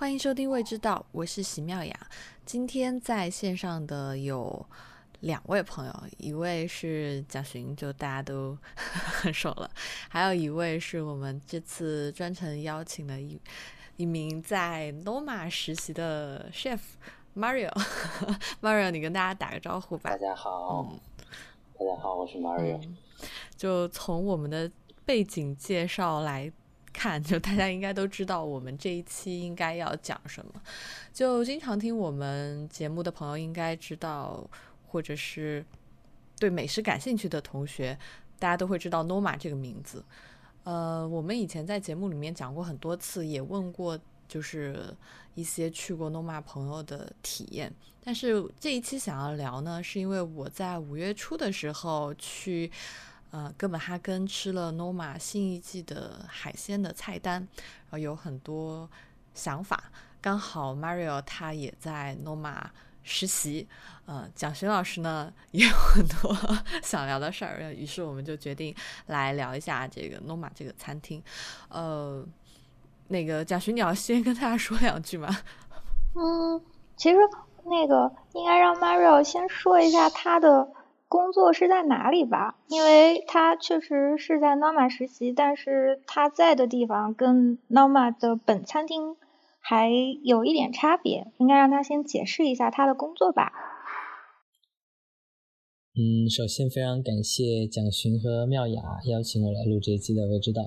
欢迎收听《未知道》，我是喜妙雅。今天在线上的有两位朋友，一位是蒋寻，就大家都很 熟了；还有一位是我们这次专程邀请的一一名在 Noma 实习的 chef Mario。Mario，你跟大家打个招呼吧。大家好，大家好，我是 Mario。就从我们的背景介绍来。看，就大家应该都知道我们这一期应该要讲什么。就经常听我们节目的朋友应该知道，或者是对美食感兴趣的同学，大家都会知道 Noma 这个名字。呃，我们以前在节目里面讲过很多次，也问过就是一些去过 Noma 朋友的体验。但是这一期想要聊呢，是因为我在五月初的时候去。呃，哥本哈根吃了 Noma 新一季的海鲜的菜单，然后有很多想法。刚好 Mario 他也在 Noma 实习，呃，蒋勋老师呢也有很多 想聊的事儿，于是我们就决定来聊一下这个 Noma 这个餐厅。呃，那个蒋勋，你要先跟大家说两句吗？嗯，其实那个应该让 Mario 先说一下他的。工作是在哪里吧？因为他确实是在 Noma 实习，但是他在的地方跟 Noma 的本餐厅还有一点差别，应该让他先解释一下他的工作吧。嗯，首先非常感谢蒋勋和妙雅邀请我来录这一期的《未知道》。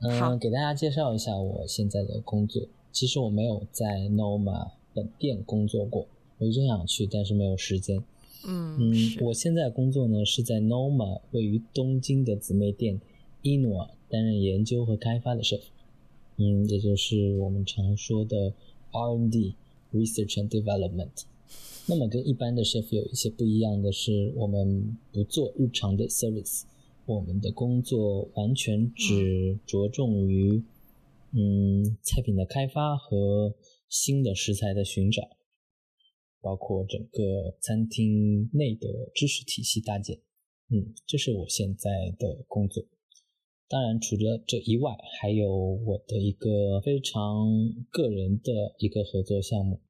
嗯，给大家介绍一下我现在的工作。其实我没有在 Noma 本店工作过，我一直想去，但是没有时间。嗯嗯，我现在工作呢是在 Noma 位于东京的姊妹店 Inua 担任研究和开发的 chef，嗯，也就是我们常说的 R&D Research and Development。那么跟一般的 chef 有一些不一样的是，我们不做日常的 service，我们的工作完全只着重于嗯菜品的开发和新的食材的寻找。包括整个餐厅内的知识体系搭建，嗯，这是我现在的工作。当然，除了这以外，还有我的一个非常个人的一个合作项目，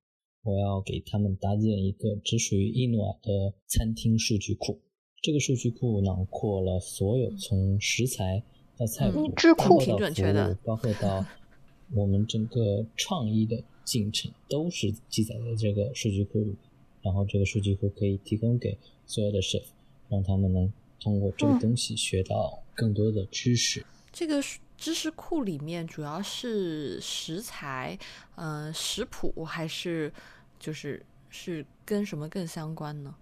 我要给他们搭建一个只属于伊诺瓦的餐厅数据库。这个数据库囊括了所有从食材到菜谱，包括到服务，包括到 我们整个创意的。进程都是记载在这个数据库里，然后这个数据库可以提供给所有的 chef，让他们能通过这个东西学到更多的知识。这个知识库里面主要是食材，嗯，食谱还是就是是跟什么更相关呢？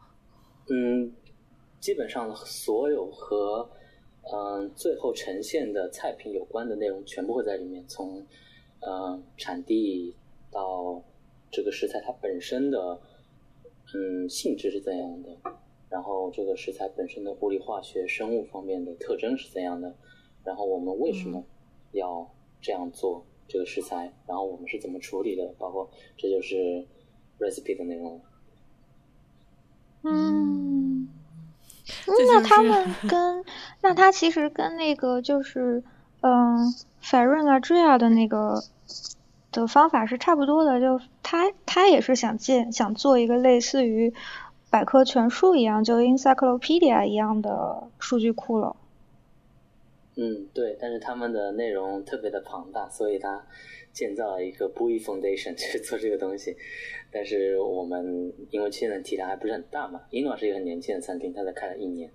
嗯，基本上所有和嗯最后呈现的菜品有关的内容全部会在里面，从嗯产地。到这个食材它本身的嗯性质是怎样的，然后这个食材本身的物理化学生物方面的特征是怎样的，然后我们为什么要这样做这个食材，然后我们是怎么处理的，包括这就是 recipe 的内容。嗯，那他们跟那他其实跟那个就是嗯 f a r e n a d r i a 的那个。的方法是差不多的，就他他也是想建想做一个类似于百科全书一样，就 encyclopedia 一样的数据库了。嗯，对，但是他们的内容特别的庞大，所以他建造了一个 b u i Foundation 去做这个东西。但是我们因为现在体量还不是很大嘛，英诺是一个很年轻的餐厅，他才开了一年，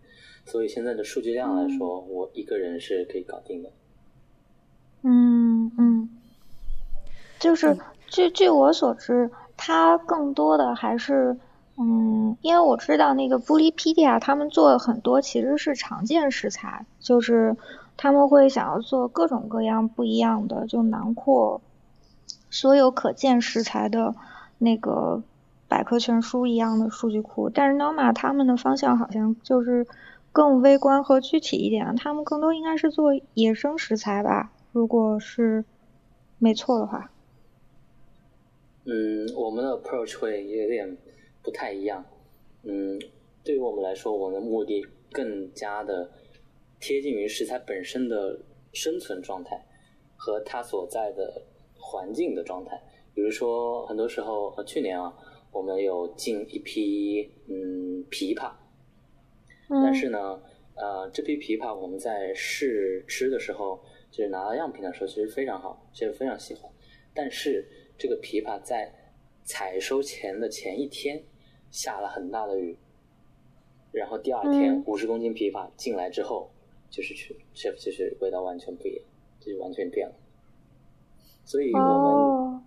所以现在的数据量来说，我一个人是可以搞定的。嗯嗯。就是据据我所知，它更多的还是，嗯，因为我知道那个布利皮迪亚他们做很多其实是常见食材，就是他们会想要做各种各样不一样的，就囊括所有可见食材的那个百科全书一样的数据库。但是 Noma 他们的方向好像就是更微观和具体一点，他们更多应该是做野生食材吧，如果是没错的话。嗯，我们的 approach 会有点不太一样。嗯，对于我们来说，我们的目的更加的贴近于食材本身的生存状态和它所在的环境的状态。比如说很多时候，呃，去年啊，我们有进一批嗯枇杷，但是呢，呃，这批枇杷我们在试吃的时候，就是拿到样品的时候，其实非常好，其实非常喜欢。但是这个枇杷在采收前的前一天下了很大的雨，然后第二天五十公斤枇杷进来之后，就是去 chef 就是味道完全不一样，就是完全变了。所以我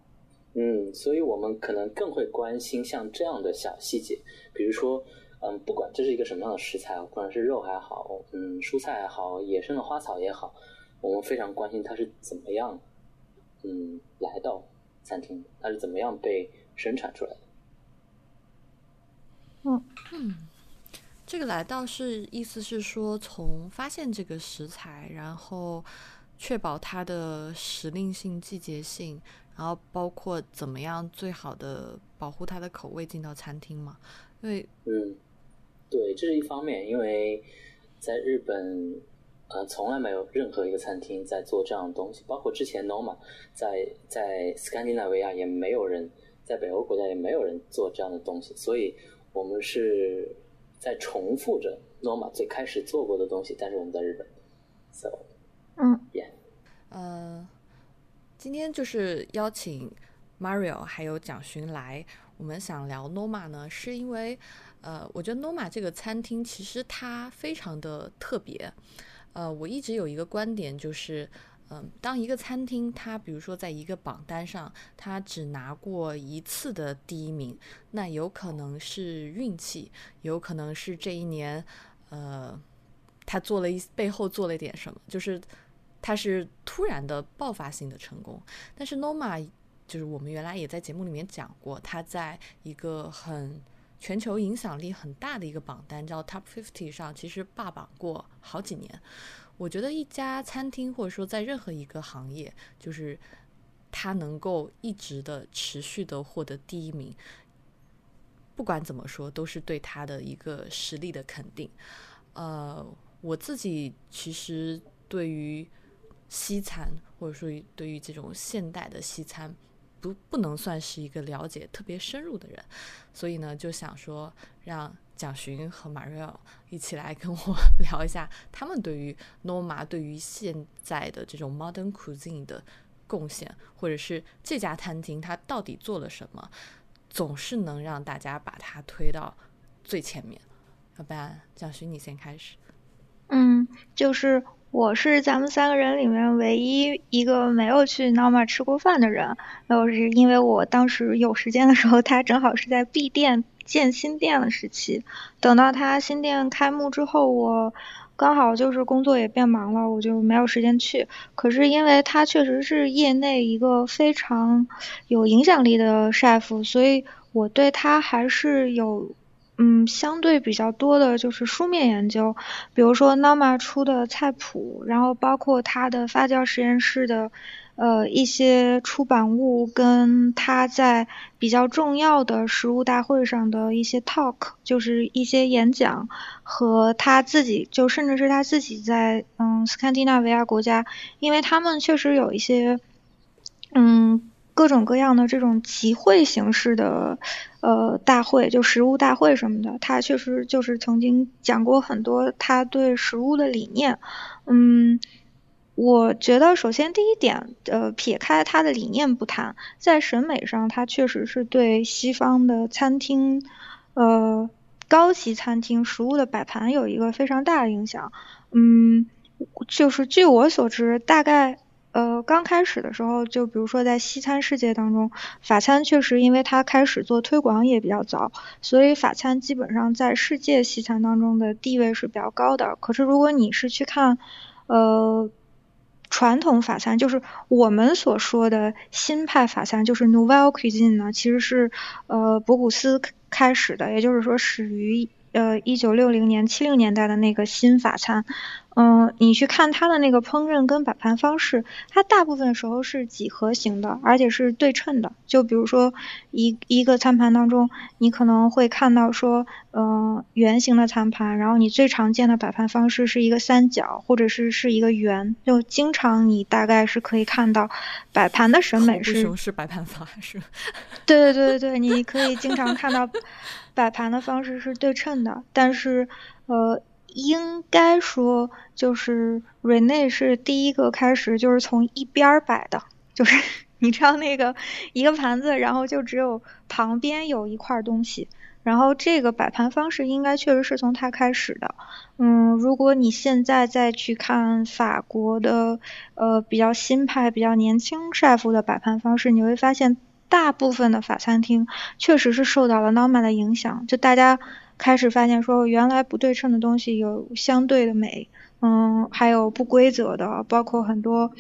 们，嗯，所以我们可能更会关心像这样的小细节，比如说，嗯，不管这是一个什么样的食材，不管是肉还好，嗯，蔬菜还好，野生的花草也好，我们非常关心它是怎么样，嗯，来到餐厅，它是怎么样被生产出来的。嗯嗯，这个来到是意思是说，从发现这个食材，然后。确保它的时令性、季节性，然后包括怎么样最好的保护它的口味进到餐厅嘛？因为嗯，对，这是一方面，因为在日本，呃，从来没有任何一个餐厅在做这样的东西，包括之前 Noma 在在斯堪的纳维亚也没有人，在北欧国家也没有人做这样的东西，所以我们是在重复着 Noma 最开始做过的东西，但是我们在日本，so。嗯，，yeah，呃，今天就是邀请 Mario 还有蒋勋来，我们想聊 Noma 呢，是因为呃，我觉得 Noma 这个餐厅其实它非常的特别。呃，我一直有一个观点，就是嗯，当一个餐厅它比如说在一个榜单上，它只拿过一次的第一名，那有可能是运气，有可能是这一年呃，他做了一背后做了一点什么，就是。它是突然的爆发性的成功，但是 Noma 就是我们原来也在节目里面讲过，他在一个很全球影响力很大的一个榜单叫 Top Fifty 上，其实霸榜过好几年。我觉得一家餐厅或者说在任何一个行业，就是它能够一直的持续的获得第一名，不管怎么说都是对它的一个实力的肯定。呃，我自己其实对于西餐，或者说对于这种现代的西餐，不不能算是一个了解特别深入的人，所以呢，就想说让蒋勋和马瑞奥一起来跟我 聊一下他们对于 Noma 对于现在的这种 Modern Cuisine 的贡献，或者是这家餐厅它到底做了什么，总是能让大家把它推到最前面。要不然，蒋勋你先开始。嗯，就是。我是咱们三个人里面唯一一个没有去 Noma 吃过饭的人，然后是因为我当时有时间的时候，他正好是在闭店建新店的时期。等到他新店开幕之后，我刚好就是工作也变忙了，我就没有时间去。可是因为他确实是业内一个非常有影响力的 chef，所以我对他还是有。嗯，相对比较多的就是书面研究，比如说 Nama 出的菜谱，然后包括他的发酵实验室的呃一些出版物，跟他在比较重要的食物大会上的一些 talk，就是一些演讲，和他自己就甚至是他自己在嗯斯堪的纳维亚国家，因为他们确实有一些嗯。各种各样的这种集会形式的呃大会，就食物大会什么的，他确实就是曾经讲过很多他对食物的理念。嗯，我觉得首先第一点，呃，撇开他的理念不谈，在审美上，他确实是对西方的餐厅，呃，高级餐厅食物的摆盘有一个非常大的影响。嗯，就是据我所知，大概。呃，刚开始的时候，就比如说在西餐世界当中，法餐确实因为它开始做推广也比较早，所以法餐基本上在世界西餐当中的地位是比较高的。可是如果你是去看，呃，传统法餐，就是我们所说的新派法餐，就是 Nouvelle Cuisine 呢，其实是呃博古斯开始的，也就是说始于呃一九六零年七零年代的那个新法餐。嗯，你去看它的那个烹饪跟摆盘方式，它大部分时候是几何形的，而且是对称的。就比如说一一个餐盘当中，你可能会看到说，嗯，圆形的餐盘，然后你最常见的摆盘方式是一个三角，或者是是一个圆。就经常你大概是可以看到摆盘的审美是是摆盘法是。对对对对对，你可以经常看到摆盘的方式是对称的，但是呃。应该说，就是 Rene 是第一个开始就是从一边摆的，就是 你知道那个一个盘子，然后就只有旁边有一块东西，然后这个摆盘方式应该确实是从他开始的。嗯，如果你现在再去看法国的呃比较新派、比较年轻 chef 的摆盘方式，你会发现大部分的法餐厅确实是受到了 Norma 的影响，就大家。开始发现说，原来不对称的东西有相对的美，嗯，还有不规则的，包括很多，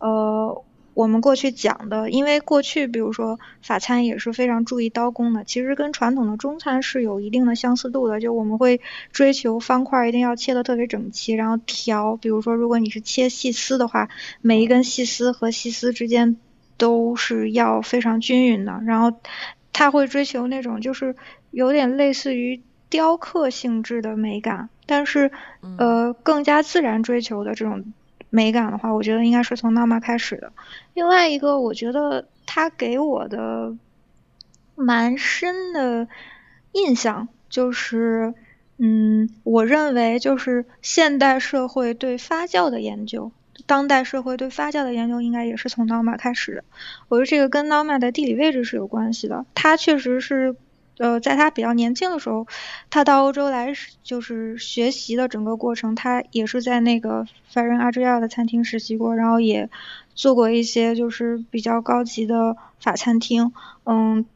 呃，我们过去讲的，因为过去比如说法餐也是非常注意刀工的，其实跟传统的中餐是有一定的相似度的，就我们会追求方块一定要切的特别整齐，然后调，比如说如果你是切细丝的话，每一根细丝和细丝之间都是要非常均匀的，然后他会追求那种就是有点类似于。雕刻性质的美感，但是呃更加自然追求的这种美感的话，我觉得应该是从 Nama 开始的。另外一个，我觉得他给我的蛮深的印象就是，嗯，我认为就是现代社会对发酵的研究，当代社会对发酵的研究应该也是从 Nama 开始的。我觉得这个跟 Nama 的地理位置是有关系的，它确实是。呃，在他比较年轻的时候，他到欧洲来就是学习的整个过程，他也是在那个法人阿芝亚的餐厅实习过，然后也做过一些就是比较高级的法餐厅，嗯，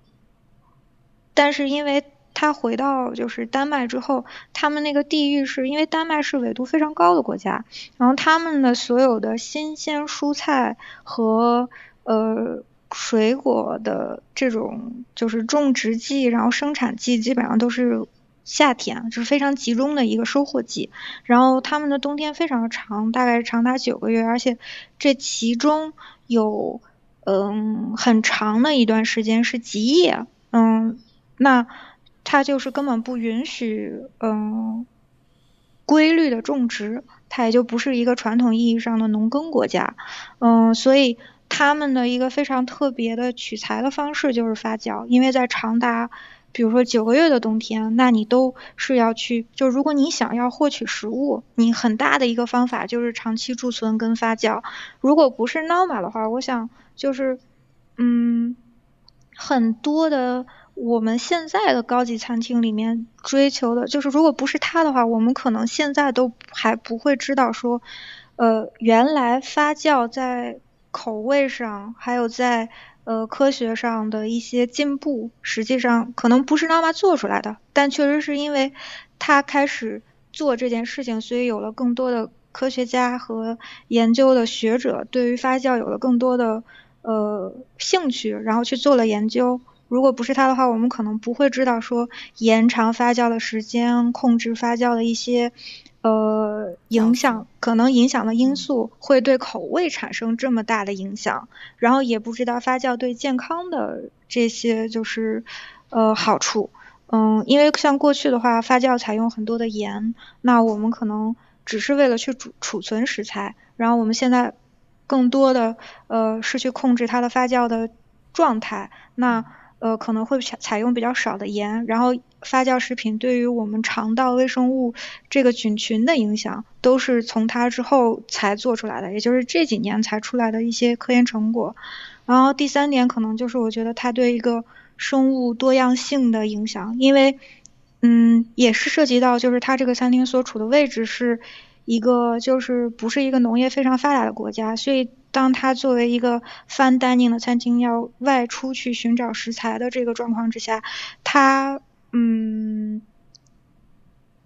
但是因为他回到就是丹麦之后，他们那个地域是因为丹麦是纬度非常高的国家，然后他们的所有的新鲜蔬菜和呃。水果的这种就是种植季，然后生产季基本上都是夏天，就是非常集中的一个收获季。然后他们的冬天非常长，大概长达九个月，而且这其中有嗯很长的一段时间是极夜，嗯，那它就是根本不允许嗯规律的种植，它也就不是一个传统意义上的农耕国家，嗯，所以。他们的一个非常特别的取材的方式就是发酵，因为在长达，比如说九个月的冬天，那你都是要去，就如果你想要获取食物，你很大的一个方法就是长期贮存跟发酵。如果不是 Noma 的话，我想就是，嗯，很多的我们现在的高级餐厅里面追求的，就是如果不是他的话，我们可能现在都还不会知道说，呃，原来发酵在。口味上，还有在呃科学上的一些进步，实际上可能不是妈妈做出来的，但确实是因为他开始做这件事情，所以有了更多的科学家和研究的学者对于发酵有了更多的呃兴趣，然后去做了研究。如果不是他的话，我们可能不会知道说延长发酵的时间，控制发酵的一些。呃，影响可能影响的因素会对口味产生这么大的影响，然后也不知道发酵对健康的这些就是呃好处，嗯，因为像过去的话，发酵采用很多的盐，那我们可能只是为了去储储存食材，然后我们现在更多的呃是去控制它的发酵的状态，那。呃，可能会采采用比较少的盐，然后发酵食品对于我们肠道微生物这个菌群的影响，都是从它之后才做出来的，也就是这几年才出来的一些科研成果。然后第三点可能就是我觉得它对一个生物多样性的影响，因为嗯，也是涉及到就是它这个餐厅所处的位置是一个就是不是一个农业非常发达的国家，所以。当他作为一个 fine dining 的餐厅要外出去寻找食材的这个状况之下，他嗯，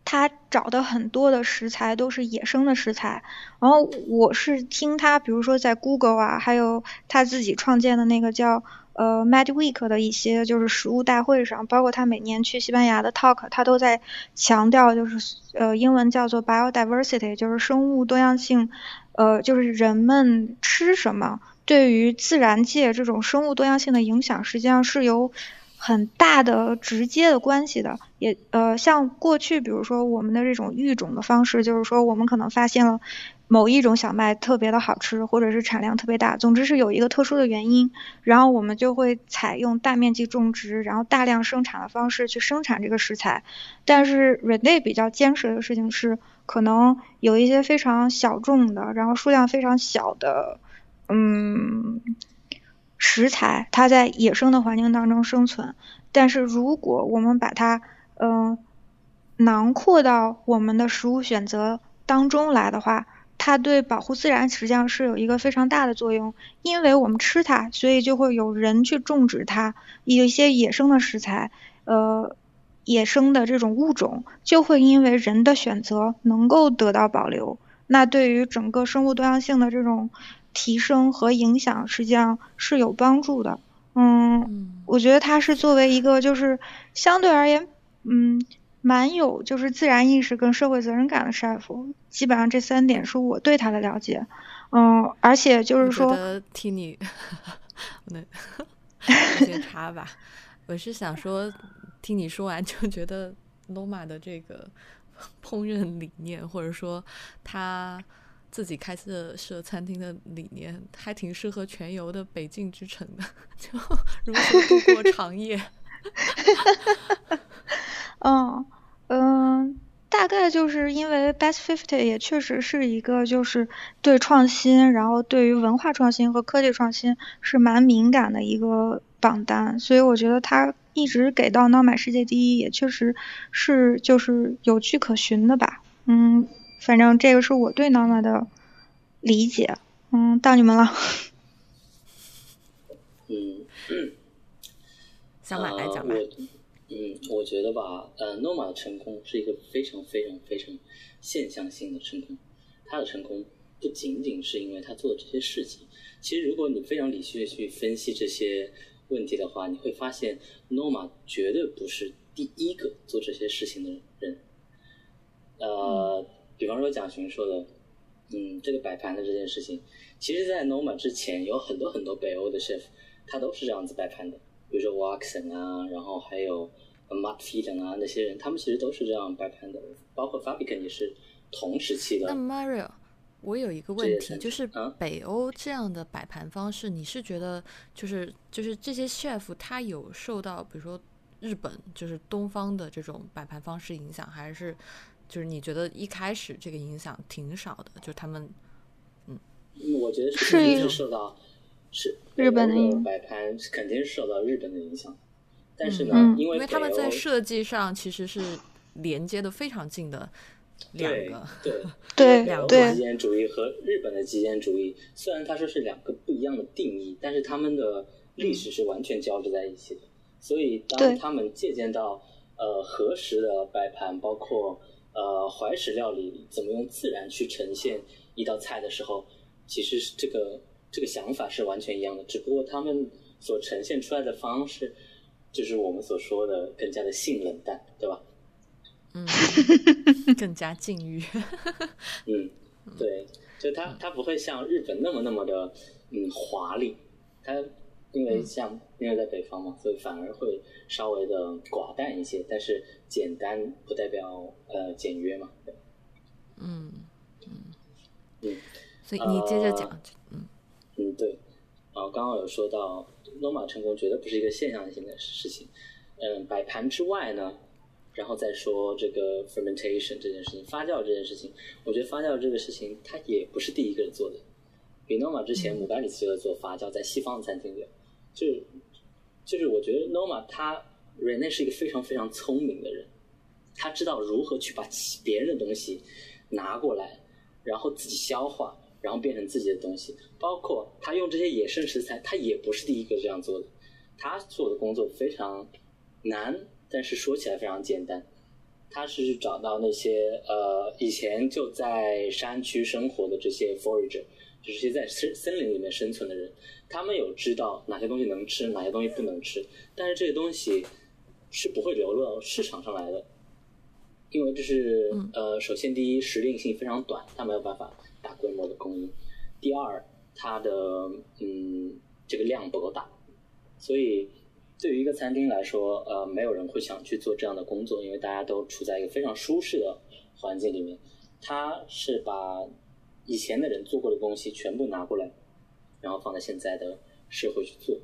他找的很多的食材都是野生的食材。然后我是听他，比如说在 Google 啊，还有他自己创建的那个叫呃 Mad Week 的一些就是食物大会上，包括他每年去西班牙的 Talk，他都在强调就是呃英文叫做 biodiversity，就是生物多样性，呃就是人们吃什么对于自然界这种生物多样性的影响，实际上是由很大的直接的关系的，也呃像过去比如说我们的这种育种的方式，就是说我们可能发现了某一种小麦特别的好吃，或者是产量特别大，总之是有一个特殊的原因，然后我们就会采用大面积种植，然后大量生产的方式去生产这个食材。但是人类比较坚持的事情是，可能有一些非常小众的，然后数量非常小的，嗯。食材它在野生的环境当中生存，但是如果我们把它嗯囊括到我们的食物选择当中来的话，它对保护自然实际上是有一个非常大的作用。因为我们吃它，所以就会有人去种植它，有一些野生的食材，呃，野生的这种物种就会因为人的选择能够得到保留。那对于整个生物多样性的这种。提升和影响实际上是有帮助的，嗯，我觉得它是作为一个就是相对而言，嗯，蛮有就是自然意识跟社会责任感的 chef，基本上这三点是我对他的了解，嗯，而且就是说，听你，那先插吧，我是想说，听你说完就觉得 Noma 的这个烹饪理念，或者说他。自己开设设餐厅的理念还挺适合全游的北境之城的，就 如何度过长夜。嗯嗯，大概就是因为 Best Fifty 也确实是一个就是对创新，然后对于文化创新和科技创新是蛮敏感的一个榜单，所以我觉得它一直给到 Noma 世界第一，也确实是就是有据可循的吧。嗯。反正这个是我对 Norma 的理解，嗯，到你们了。嗯，小马来讲吧。嗯，我觉得吧，呃，Norma 的成功是一个非常非常非常现象性的成功。他的成功不仅仅是因为他做的这些事情，其实如果你非常理性的去分析这些问题的话，你会发现 Norma 绝对不是第一个做这些事情的人。呃。比方说蒋勋说的，嗯，这个摆盘的这件事情，其实，在 Noma 之前，有很多很多北欧的 chef，他都是这样子摆盘的。比如说 Waxon 啊，然后还有 Matt f e d e n 啊，那些人，他们其实都是这样摆盘的。包括 Fabian 也是同时期的。那 Mario，我有一个问题，就是北欧这样的摆盘方式，你是觉得就是就是这些 chef 他有受到，比如说日本就是东方的这种摆盘方式影响，还是？就是你觉得一开始这个影响挺少的，就他们，嗯，我觉得是受到是日本的摆盘肯定是受到日本的影响，但是呢，因为他们在设计上其实是连接的非常近的两个，对 对两个极简主义和日本的极简主义，虽然他说是两个不一样的定义，但是他们的历史是完全交织在一起的，所以当他们借鉴到呃合时的摆盘，包括。呃，怀石料理怎么用自然去呈现一道菜的时候，其实是这个这个想法是完全一样的，只不过他们所呈现出来的方式，就是我们所说的更加的性冷淡，对吧？嗯，更加禁欲。嗯，对，就它它不会像日本那么那么的嗯华丽，它因为像因为在北方嘛，所以反而会稍微的寡淡一些，但是。简单不代表呃简约嘛？嗯嗯嗯，所以你接着讲，嗯嗯对，然后刚刚有说到罗马成功绝对不是一个现象性的事情，嗯，摆盘之外呢，然后再说这个 fermentation 这件事情，发酵这件事情，我觉得发酵这个事情它也不是第一个人做的，比诺玛之前姆巴里斯就在做发酵，在西方的餐厅里，就是就是我觉得 Noma 他。Rene 是一个非常非常聪明的人，他知道如何去把别人的东西拿过来，然后自己消化，然后变成自己的东西。包括他用这些野生食材，他也不是第一个这样做的。他做的工作非常难，但是说起来非常简单。他是找到那些呃以前就在山区生活的这些 forager，就是些在森森林里面生存的人，他们有知道哪些东西能吃，哪些东西不能吃，但是这些东西是不会流落到市场上来的，因为这是呃首先第一时令性非常短，它没有办法大规模的供应，第二它的嗯这个量不够大，所以。对于一个餐厅来说，呃，没有人会想去做这样的工作，因为大家都处在一个非常舒适的环境里面。他是把以前的人做过的东西全部拿过来，然后放在现在的社会去做，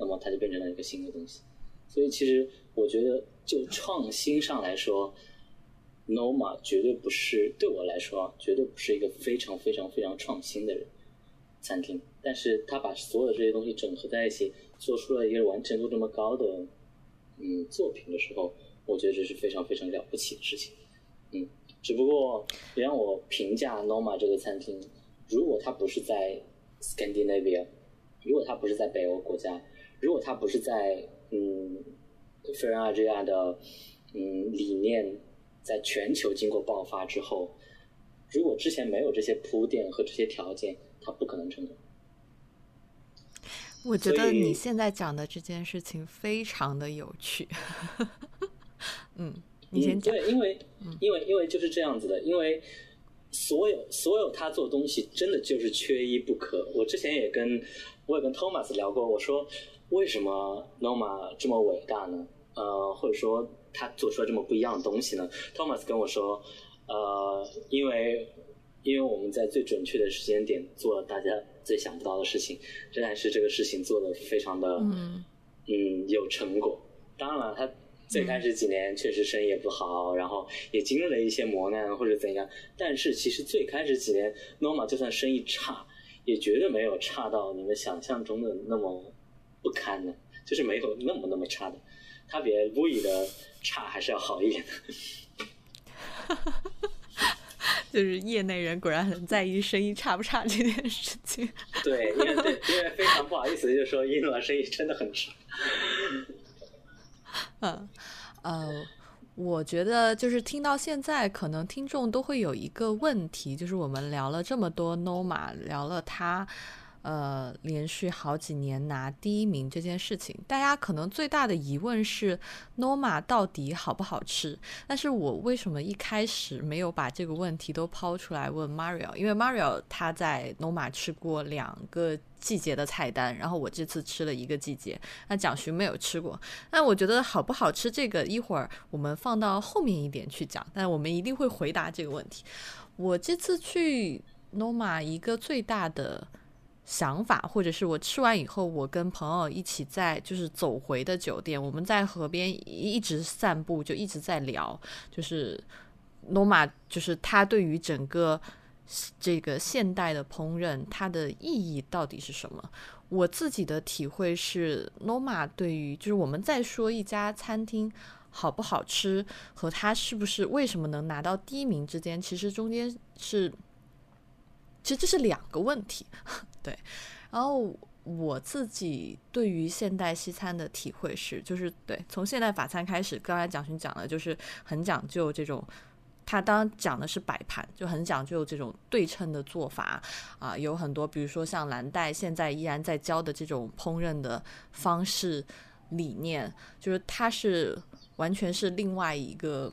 那么它就变成了一个新的东西。所以，其实我觉得，就创新上来说，Noma 绝对不是对我来说，绝对不是一个非常非常非常创新的人餐厅。但是，他把所有这些东西整合在一起。做出了一个完成度这么高的嗯作品的时候，我觉得这是非常非常了不起的事情。嗯，只不过你让我评价 Noma 这个餐厅，如果它不是在 Scandinavia，如果它不是在北欧国家，如果它不是在嗯费尔阿这亚的嗯理念在全球经过爆发之后，如果之前没有这些铺垫和这些条件，它不可能成功。我觉得你现在讲的这件事情非常的有趣，嗯，你先讲。对，因为，因为，因为就是这样子的，因为所有所有他做东西真的就是缺一不可。我之前也跟我也跟 Thomas 聊过，我说为什么 Noma 这么伟大呢？呃，或者说他做出来这么不一样的东西呢？Thomas 跟我说，呃，因为因为我们在最准确的时间点做了大家。最想不到的事情，仍然是这个事情做的非常的，嗯，有成果。当然了，他最开始几年确实生意也不好，然后也经历了一些磨难或者怎样。但是其实最开始几年，Norma 就算生意差，也绝对没有差到你们想象中的那么不堪的，就是没有那么那么差的。他比 Louis 的差还是要好一点的。就是业内人果然很在意声音差不差这件事情。对，因为对，因为非常不好意思，就说英诺生意真的很差。嗯，呃，我觉得就是听到现在，可能听众都会有一个问题，就是我们聊了这么多 Noma，聊了他。呃，连续好几年拿第一名这件事情，大家可能最大的疑问是，Noma 到底好不好吃？但是我为什么一开始没有把这个问题都抛出来问 Mario？因为 Mario 他在 Noma 吃过两个季节的菜单，然后我这次吃了一个季节，那蒋勋没有吃过。那我觉得好不好吃，这个一会儿我们放到后面一点去讲，但我们一定会回答这个问题。我这次去 Noma 一个最大的。想法，或者是我吃完以后，我跟朋友一起在就是走回的酒店，我们在河边一直散步，就一直在聊，就是罗马，就是它对于整个这个现代的烹饪，它的意义到底是什么？我自己的体会是，罗马对于就是我们在说一家餐厅好不好吃和它是不是为什么能拿到第一名之间，其实中间是。其实这是两个问题，对。然后我自己对于现代西餐的体会是，就是对，从现代法餐开始，刚才蒋勋讲的，就是很讲究这种，他当然讲的是摆盘，就很讲究这种对称的做法啊，有很多，比如说像蓝带现在依然在教的这种烹饪的方式理念，就是它是完全是另外一个，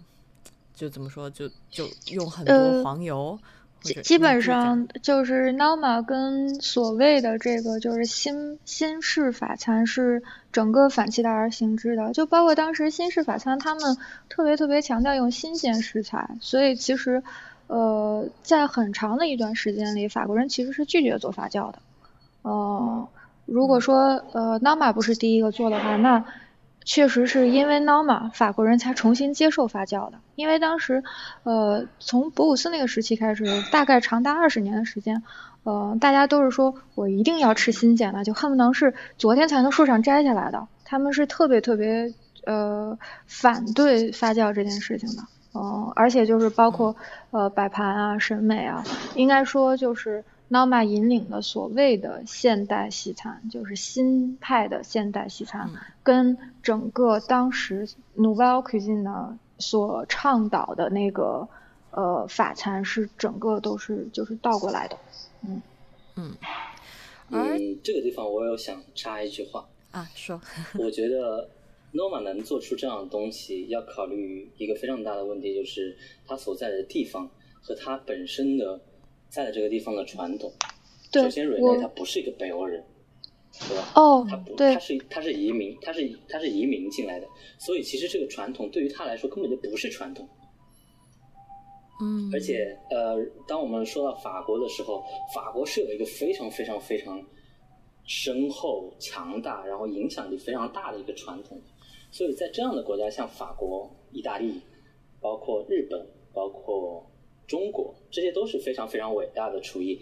就怎么说，就就用很多黄油。基基本上就是 Noma 跟所谓的这个就是新新式法餐是整个反其道而行之的，就包括当时新式法餐他们特别特别强调用新鲜食材，所以其实呃在很长的一段时间里，法国人其实是拒绝做发酵的。呃，如果说呃 Noma 不是第一个做的话，那确实是因为 Norma 法国人才重新接受发酵的，因为当时，呃，从博古斯那个时期开始，大概长达二十年的时间，呃，大家都是说我一定要吃新鲜的，就恨不能是昨天才从树上摘下来的，他们是特别特别呃反对发酵这件事情的，嗯，而且就是包括呃摆盘啊、审美啊，应该说就是。Noma 引领的所谓的现代西餐，就是新派的现代西餐，跟整个当时 Nouvelle Cuisine 呢所倡导的那个呃法餐是整个都是就是倒过来的，嗯。嗯。嗯，这个地方我有想插一句话。啊，说，我觉得 Noma 能做出这样的东西，要考虑一个非常大的问题，就是它所在的地方和它本身的在的这个地方的传统。首先，瑞内他不是一个北欧人，对吧？哦，他不，他是他是移民，他是他是移民进来的，所以其实这个传统对于他来说根本就不是传统。嗯，而且呃，当我们说到法国的时候，法国是有一个非常非常非常深厚、强大，然后影响力非常大的一个传统。所以在这样的国家，像法国、意大利，包括日本，包括中国，这些都是非常非常伟大的厨艺。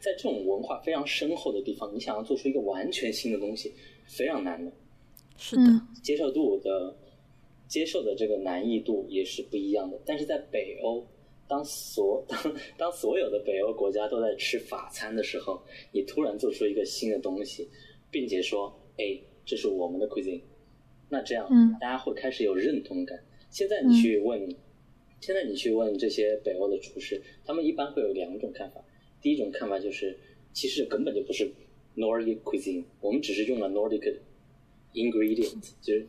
在这种文化非常深厚的地方，你想要做出一个完全新的东西，非常难的。是的，接受度的接受的这个难易度也是不一样的。但是在北欧。当所 当当所有的北欧国家都在吃法餐的时候，你突然做出一个新的东西，并且说：“哎，这是我们的 cuisine。”那这样，嗯大家会开始有认同感。现在你去问，现在你去问这些北欧的厨师，他们一般会有两种看法。第一种看法就是，其实根本就不是 Nordic cuisine，我们只是用了 Nordic ingredient，就是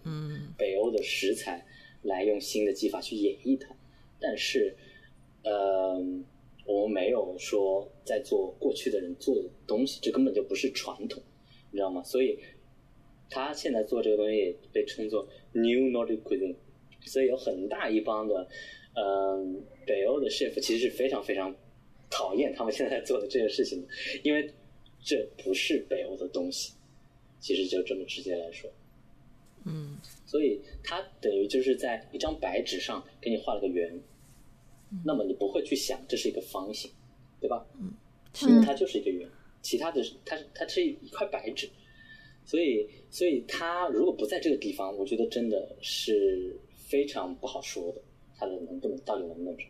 北欧的食材来用新的技法去演绎它，但是。呃，我们没有说在做过去的人做的东西，这根本就不是传统，你知道吗？所以他现在做这个东西被称作 New Nordic Cuisine，所以有很大一帮的，嗯，北欧的 chef 其实是非常非常讨厌他们现在做的这些事情的，因为这不是北欧的东西，其实就这么直接来说，嗯，所以他等于就是在一张白纸上给你画了个圆。那么你不会去想这是一个方形，对吧？嗯，其实它就是一个圆，其他的它它是一块白纸，所以所以它如果不在这个地方，我觉得真的是非常不好说的，它的能到底能不能成？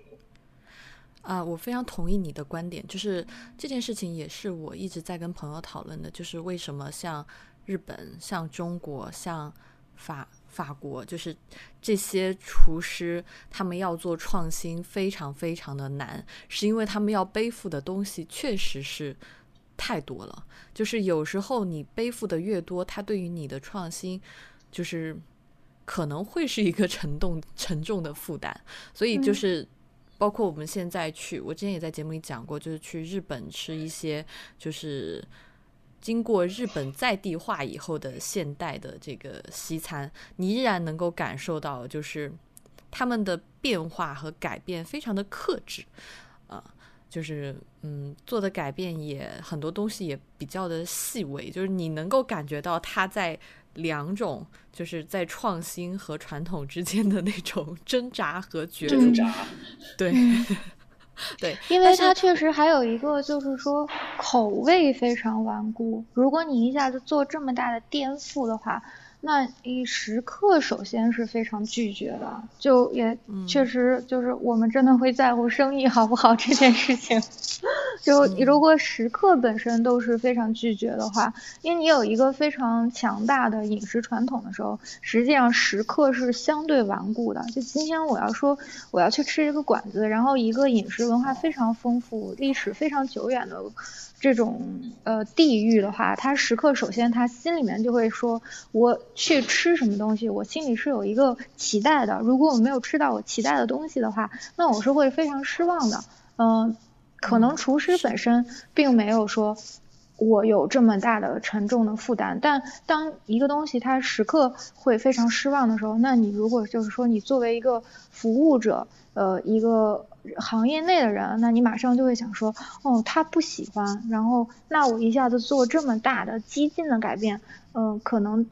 啊，我非常同意你的观点，就是这件事情也是我一直在跟朋友讨论的，就是为什么像日本、像中国、像法。法国就是这些厨师，他们要做创新非常非常的难，是因为他们要背负的东西确实是太多了。就是有时候你背负的越多，它对于你的创新就是可能会是一个沉重 沉重的负担。所以就是包括我们现在去，我之前也在节目里讲过，就是去日本吃一些就是。经过日本在地化以后的现代的这个西餐，你依然能够感受到，就是他们的变化和改变非常的克制，啊，就是嗯做的改变也很多东西也比较的细微，就是你能够感觉到他在两种就是在创新和传统之间的那种挣扎和角逐，对。对，因为它确实还有一个，就是说口味非常顽固。如果你一下子做这么大的颠覆的话，那一食客首先是非常拒绝的，就也确实就是我们真的会在乎生意好不好这件事情。就如果食客本身都是非常拒绝的话，因为你有一个非常强大的饮食传统的时候，实际上食客是相对顽固的。就今天我要说我要去吃一个馆子，然后一个饮食文化非常丰富、历史非常久远的。这种呃地域的话，他时刻首先他心里面就会说，我去吃什么东西，我心里是有一个期待的。如果我没有吃到我期待的东西的话，那我是会非常失望的。嗯，可能厨师本身并没有说我有这么大的沉重的负担，但当一个东西它时刻会非常失望的时候，那你如果就是说你作为一个服务者，呃，一个。行业内的人，那你马上就会想说，哦，他不喜欢，然后那我一下子做这么大的激进的改变，嗯，可能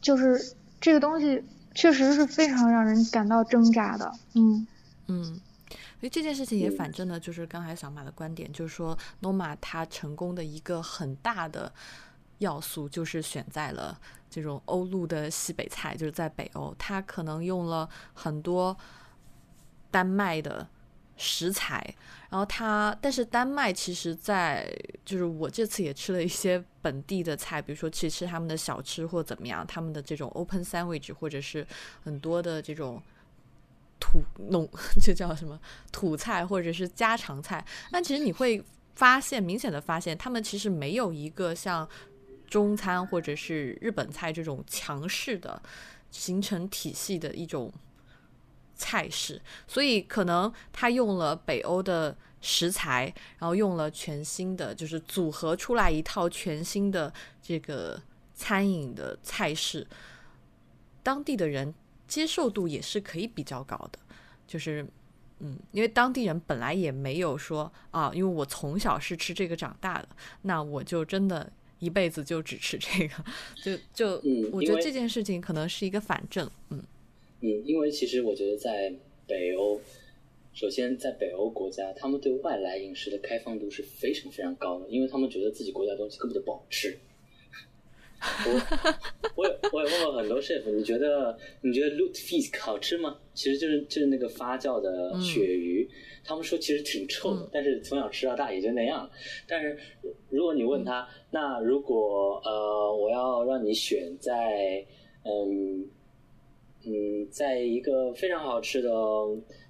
就是这个东西确实是非常让人感到挣扎的，嗯嗯，所以这件事情也反证了，就是刚才小马的观点，就是说，Noma 他成功的一个很大的要素，就是选在了这种欧陆的西北菜，就是在北欧，他可能用了很多。丹麦的食材，然后它，但是丹麦其实，在就是我这次也吃了一些本地的菜，比如说去吃他们的小吃或怎么样，他们的这种 open sandwich 或者是很多的这种土农，就叫什么土菜或者是家常菜。但其实你会发现，明显的发现，他们其实没有一个像中餐或者是日本菜这种强势的形成体系的一种菜式。所以可能他用了北欧的食材，然后用了全新的，就是组合出来一套全新的这个餐饮的菜式。当地的人接受度也是可以比较高的，就是，嗯，因为当地人本来也没有说啊，因为我从小是吃这个长大的，那我就真的一辈子就只吃这个，就就，嗯我觉得这件事情可能是一个反证，嗯嗯，因为其实我觉得在北欧，首先在北欧国家，他们对外来饮食的开放度是非常非常高的，因为他们觉得自己国家的东西根本就不好吃。我我也我也问过很多 chef，你觉得你觉得 lutefisk 好吃吗？其实就是就是那个发酵的鳕鱼，他们说其实挺臭的，嗯但是从小吃到大也就那样。但是如果你问他，那如果呃我要让你选在嗯嗯，在一个非常好吃的，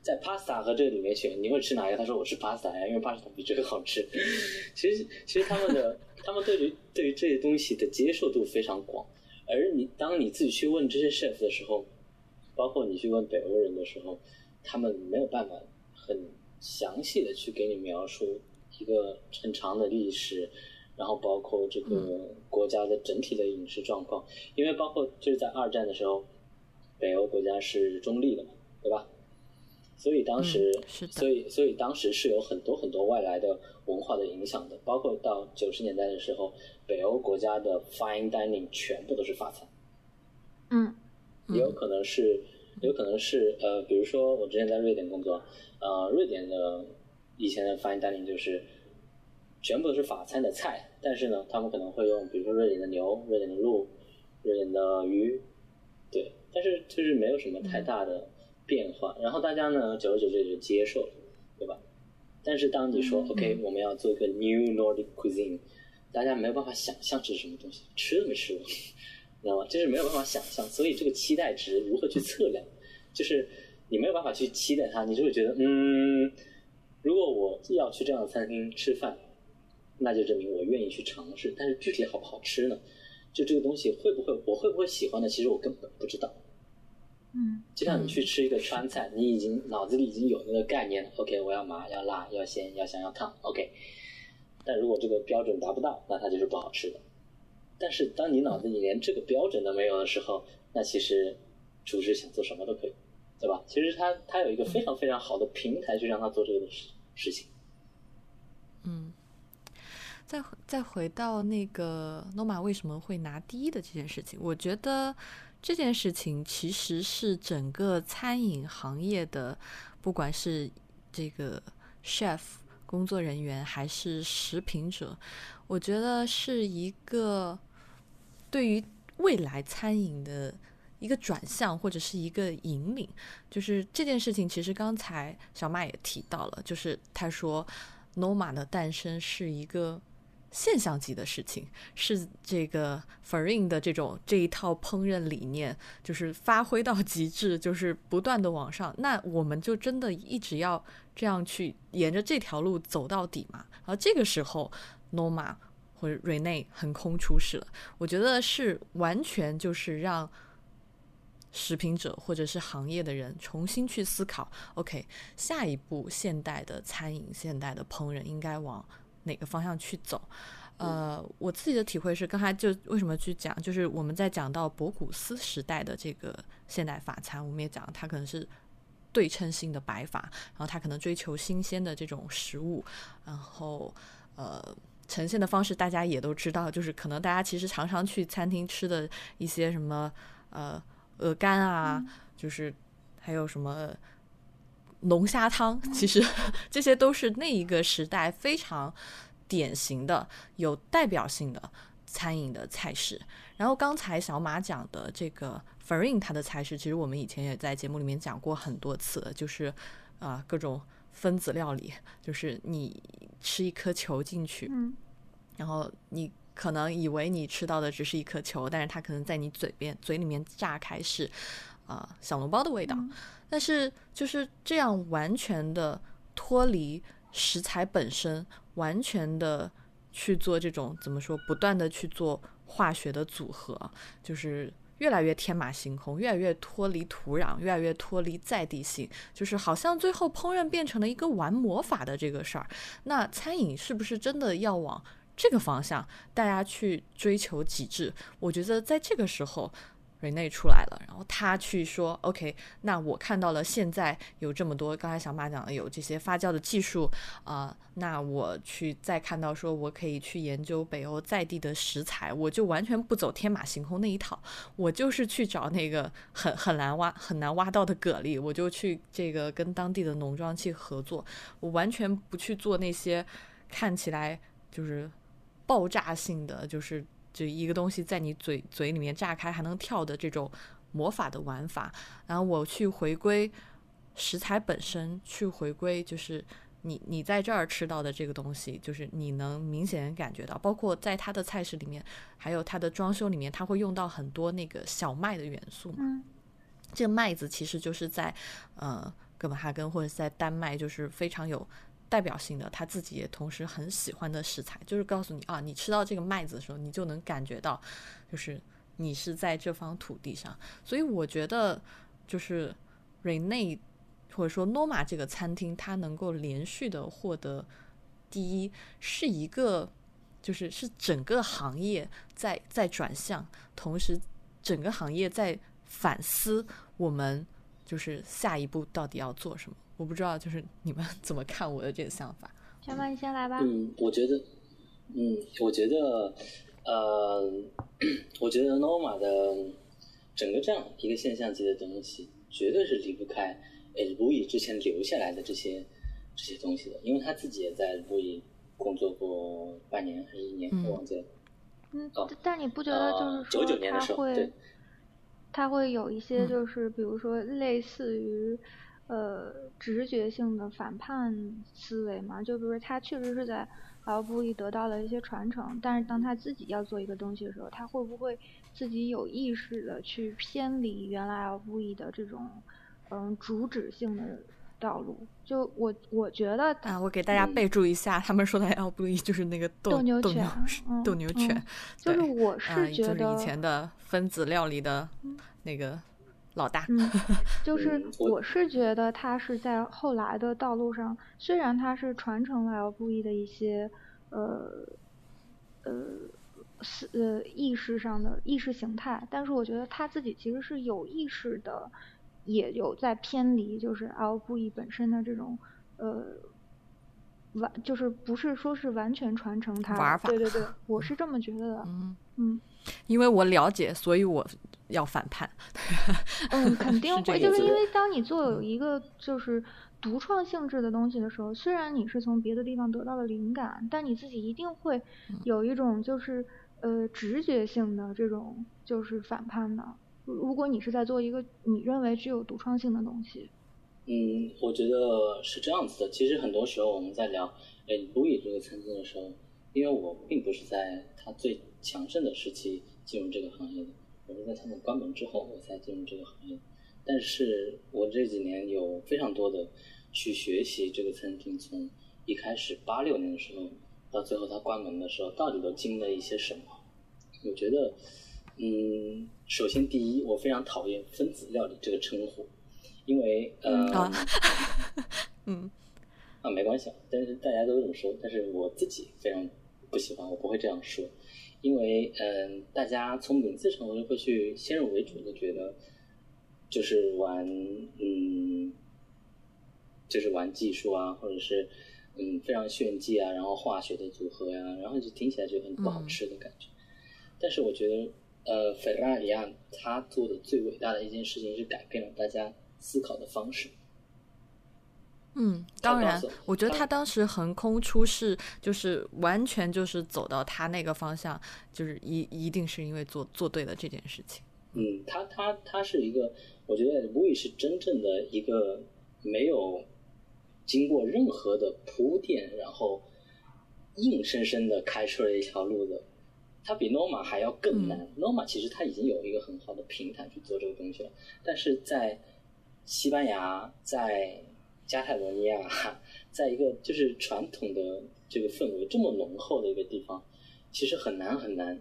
在 pasta 和这个里面选，你会吃哪一个？他说我吃 pasta 呀，因为 pasta 比这个好吃。其实其实他们的他们对于对于这些东西的接受度非常广，而你当你自己去问这些 chef 的时候，包括你去问北欧人的时候，他们没有办法很详细的去给你描述一个很长的历史，然后包括这个国家的整体的饮食状况，因为包括就是在二战的时候，北欧国家是中立的嘛，对吧？所以当时，嗯是所以所以当时是有很多很多外来的文化的影响的，包括到九十年代的时候，北欧国家的 fine dining 全部都是法餐。嗯也有可能是，有可能是呃，比如说我之前在瑞典工作，呃，瑞典的以前的 fine dining 就是全部都是法餐的菜，但是呢，他们可能会用比如说瑞典的牛、瑞典的鹿、瑞典的鱼，对，但是就是没有什么太大的变化，然后大家呢，久而久之也就接受了，对吧？但是当你说、嗯 OK，我们要做一个 new Nordic cuisine，大家没有办法想象这是什么东西，吃都没吃过。知道吗？就是没有办法想象，所以这个期待值如何去测量，就是你没有办法去期待它，你就会觉得，嗯，如果我要去这样的餐厅吃饭，那就证明我愿意去尝试，但是具体好不好吃呢？就这个东西会不会我会不会喜欢的？其实我根本不知道。嗯就像你去吃一个川菜，你已经脑子里已经有那个概念了，OK，我要麻，要辣，要鲜，要香，要烫，OK。但如果这个标准达不到，那它就是不好吃的。但是当你脑子里连这个标准都没有的时候，那其实厨师想做什么都可以，对吧？其实他他有一个非常非常好的平台去让他做这个事事情。嗯。再再回到那个 Noma 为什么会拿第一的这件事情，我觉得这件事情其实是整个餐饮行业的，不管是这个 chef 工作人员还是食品者，我觉得是一个对于未来餐饮的一个转向或者是一个引领。就是这件事情，其实刚才小马也提到了，就是他说 Noma 的诞生是一个。现象级的事情是这个 f a r i n 的这种这一套烹饪理念，就是发挥到极致，就是不断的往上。那我们就真的一直要这样去沿着这条路走到底嘛？然后这个时候，Noma 或者 Rene 横空出世了，我觉得是完全就是让食品者或者是行业的人重新去思考，OK，下一步现代的餐饮、现代的烹饪应该往哪个方向去走？呃，我自己的体会是，刚才就为什么去讲，就是我们在讲到博古斯时代的这个现代法餐，我们也讲它可能是对称性的摆法，然后它可能追求新鲜的这种食物，然后呃。呈现的方式大家也都知道，就是可能大家其实常常去餐厅吃的一些什么呃鹅肝啊，就是还有什么龙虾汤，其实这些都是那一个时代非常典型的、有代表性的餐饮的菜式。然后刚才小马讲的这个 f a r i n 它的菜式，其实我们以前也在节目里面讲过很多次，就是啊、呃各种分子料理，就是你吃一颗球进去，嗯然后你可能以为你吃到的只是一颗球，但是它可能在你嘴边嘴里面炸开是啊小笼包的味道。但是就是这样完全的脱离食材本身，完全的去做这种怎么说，不断的去做化学的组合，就是越来越天马行空，越来越脱离土壤，越来越脱离在地性，就是好像最后烹饪变成了一个玩魔法的这个事儿。那餐饮是不是真的要往这个方向大家去追求极致？我觉得在这个时候。Rene 出来了，然后他去说：“OK，那我看到了现在有这么多，刚才小马讲的有这些发酵的技术啊，那我去再看到说我可以去研究北欧在地的食材，我就完全不走天马行空那一套，我就是去找那个很很难挖很难挖到的蛤蜊，我就去这个跟当地的农庄去合作，我完全不去做那些看起来就是爆炸性的，就是。”就一个东西在你嘴嘴里面炸开还能跳的这种魔法的玩法，然后我去回归食材本身，去回归就是你你在这儿吃到的这个东西，就是你能明显感觉到，包括在它的菜式里面，还有它的装修里面，它会用到很多那个小麦的元素嘛。这个麦子其实就是在呃哥本哈根或者在丹麦，就是非常有。代表性的，他自己也同时很喜欢的食材，就是告诉你啊，你吃到这个麦子的时候，你就能感觉到，就是你是在这方土地上。所以我觉得，就是 Rene 或者说 Norma 这个餐厅，它能够连续的获得第一，是一个，就是是整个行业在在转向，同时整个行业在反思我们就是下一步到底要做什么。我不知道，就是你们怎么看我的这个想法？小马，你先来吧。嗯，我觉得，嗯，我觉得，呃，我觉得 Norma 的整个这样一个现象级的东西，绝对是离不开呃 Louis 之前留下来的这些这些东西的，因为他自己也在 Louis 工作过半年还是一年，我忘记了。嗯，但你不觉得就是说他会，他会有一些就是比如说类似于。呃，直觉性的反叛思维嘛，就比如说他确实是在 L 布伊得到了一些传承，但是当他自己要做一个东西的时候，他会不会自己有意识的去偏离原来 L 布伊的这种嗯主旨性的道路？就我我觉得啊，我给大家备注一下，他们说的 L 布伊就是那个斗牛犬，斗牛犬，就是我是觉得以前的分子料理的那个。老大，嗯，就是我是觉得他是在后来的道路上，虽然他是传承了 L 布衣的一些呃呃思呃意识上的意识形态，但是我觉得他自己其实是有意识的，也有在偏离，就是 L 布衣本身的这种呃完，就是不是说是完全传承他玩法，对对对，我是这么觉得的，嗯嗯，因为我了解，所以我。要反叛，嗯，肯定会，就是因为当你做有一个就是独创性质的东西的时候，虽然你是从别的地方得到了灵感，但你自己一定会有一种就是呃直觉性的这种就是反叛的。如果你是在做一个你认为具有独创性的东西，嗯，我觉得是这样子的。其实很多时候我们在聊哎路易这个餐厅的时候，因为我并不是在他最强盛的时期进入这个行业的。我是在他们关门之后，我才进入这个行业。但是我这几年有非常多的去学习这个餐厅，从一开始八六年的时候，到最后它关门的时候，到底都经历了一些什么？我觉得，嗯，首先第一，我非常讨厌分子料理这个称呼，因为呃，嗯，啊，没关系，但是大家都这么说，但是我自己非常不喜欢，我不会这样说。因为嗯，大家从名字上我就会去先入为主的觉得，就是玩嗯，就是玩技术啊，或者是嗯非常炫技啊，然后化学的组合呀，然后就听起来就很不好吃的感觉。但是我觉得，呃，费拉里亚他做的最伟大的一件事情是改变了大家思考的方式。嗯，当然，我觉得他当时横空出世，就是完全就是走到他那个方向，就是一一定是因为做做对了这件事情。嗯，他他他是一个，我觉得 Louis 是真正的一个没有经过任何的铺垫，然后硬生生的开出了一条路的他比 Norma 还要更难。Norma 其实他已经有一个很好的平台去做这个东西了，但是在西班牙，在加泰罗尼亚，在一个就是传统的这个氛围这么浓厚的一个地方，其实很难很难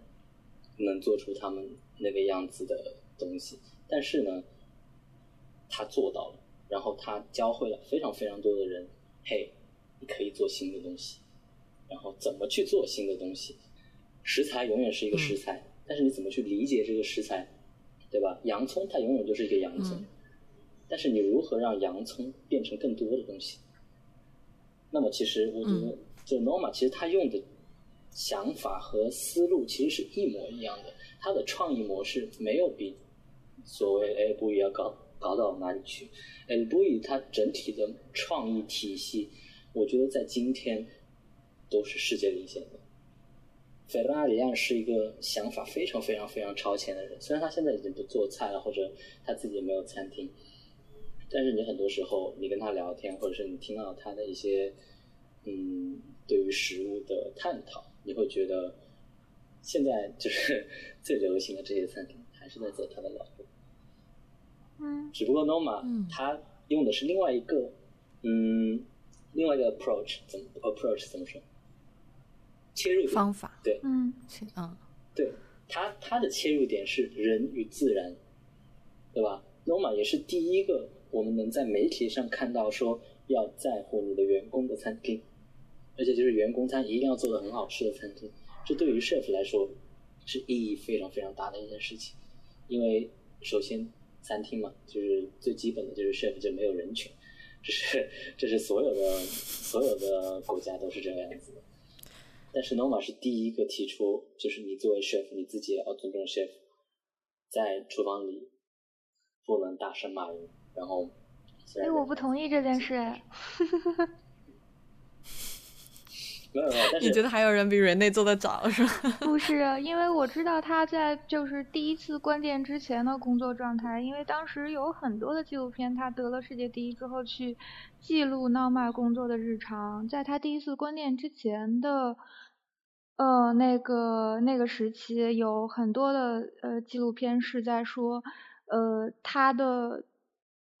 能做出他们那个样子的东西。但是呢，他做到了，然后他教会了非常非常多的人，嘿，你可以做新的东西，然后怎么去做新的东西。食材永远是一个食材，但是你怎么去理解这个食材，对吧？洋葱它永远就是一个洋葱，但是你如何让洋葱变成更多的东西？那么其实我觉得，就 Norma 其实他用的想法和思路其实是一模一样的，他的创意模式没有比所谓 A 布要高高到哪里去。A 布它整体的创意体系，我觉得在今天都是世界领先的。费德拉里亚是一个想法非常非常非常超前的人，虽然他现在已经不做菜了，或者他自己也没有餐厅，但是你很多时候你跟他聊天，或者是你听到他的一些嗯对于食物的探讨，你会觉得现在就是 最流行的这些餐厅还是在走他的老路。嗯，只不过 Norma 他用的是另外一个嗯另外一个 approach，怎么 approach 怎么说？切入方法对，嗯嗯，对，他他的切入点是人与自然，对吧？Norma 也是第一个我们能在媒体上看到说要在乎你的员工的餐厅，而且就是员工餐一定要做的很好吃的餐厅，这对于 chef 来说是意义非常非常大的一件事情，因为首先餐厅嘛，就是最基本的就是 chef 就没有人权，这是这是所有的所有的国家都是这个样子的。但是 Noma 是第一个提出，就是你作为 chef，你自己也要尊重 chef，在厨房里不能大声骂人。然后，哎，我不同意这件事。没有没有，你觉得还有人比人类做的早是吧？不是，因为我知道他在就是第一次关店之前的工作状态，因为当时有很多的纪录片，他得了世界第一之后去记录闹麦工作的日常，在他第一次关店之前的呃那个那个时期，有很多的呃纪录片是在说呃他的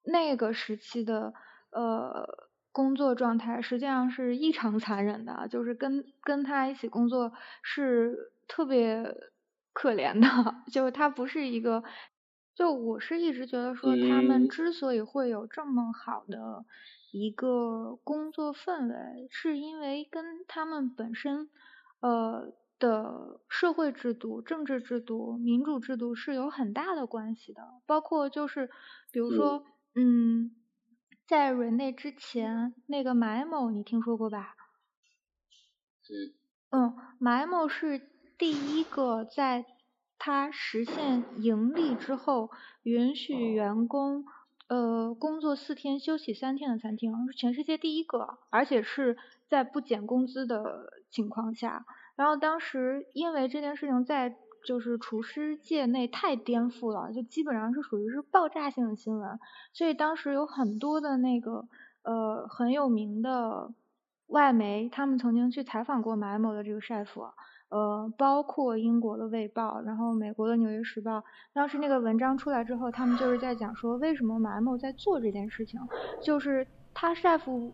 那个时期的呃。工作状态实际上是异常残忍的，就是跟跟他一起工作是特别可怜的，就是他不是一个，就我是一直觉得说他们之所以会有这么好的一个工作氛围，是因为跟他们本身呃的社会制度、政治制度、民主制度是有很大的关系的，包括就是比如说嗯。在瑞内之前，那个买某你听说过吧？嗯，嗯买某是第一个在他实现盈利之后，允许员工呃工作四天休息三天的餐厅，是全世界第一个，而且是在不减工资的情况下。然后当时因为这件事情在。就是厨师界内太颠覆了，就基本上是属于是爆炸性的新闻，所以当时有很多的那个呃很有名的外媒，他们曾经去采访过马某的这个 chef，呃，包括英国的卫报，然后美国的纽约时报，当时那个文章出来之后，他们就是在讲说为什么马某在做这件事情，就是他 chef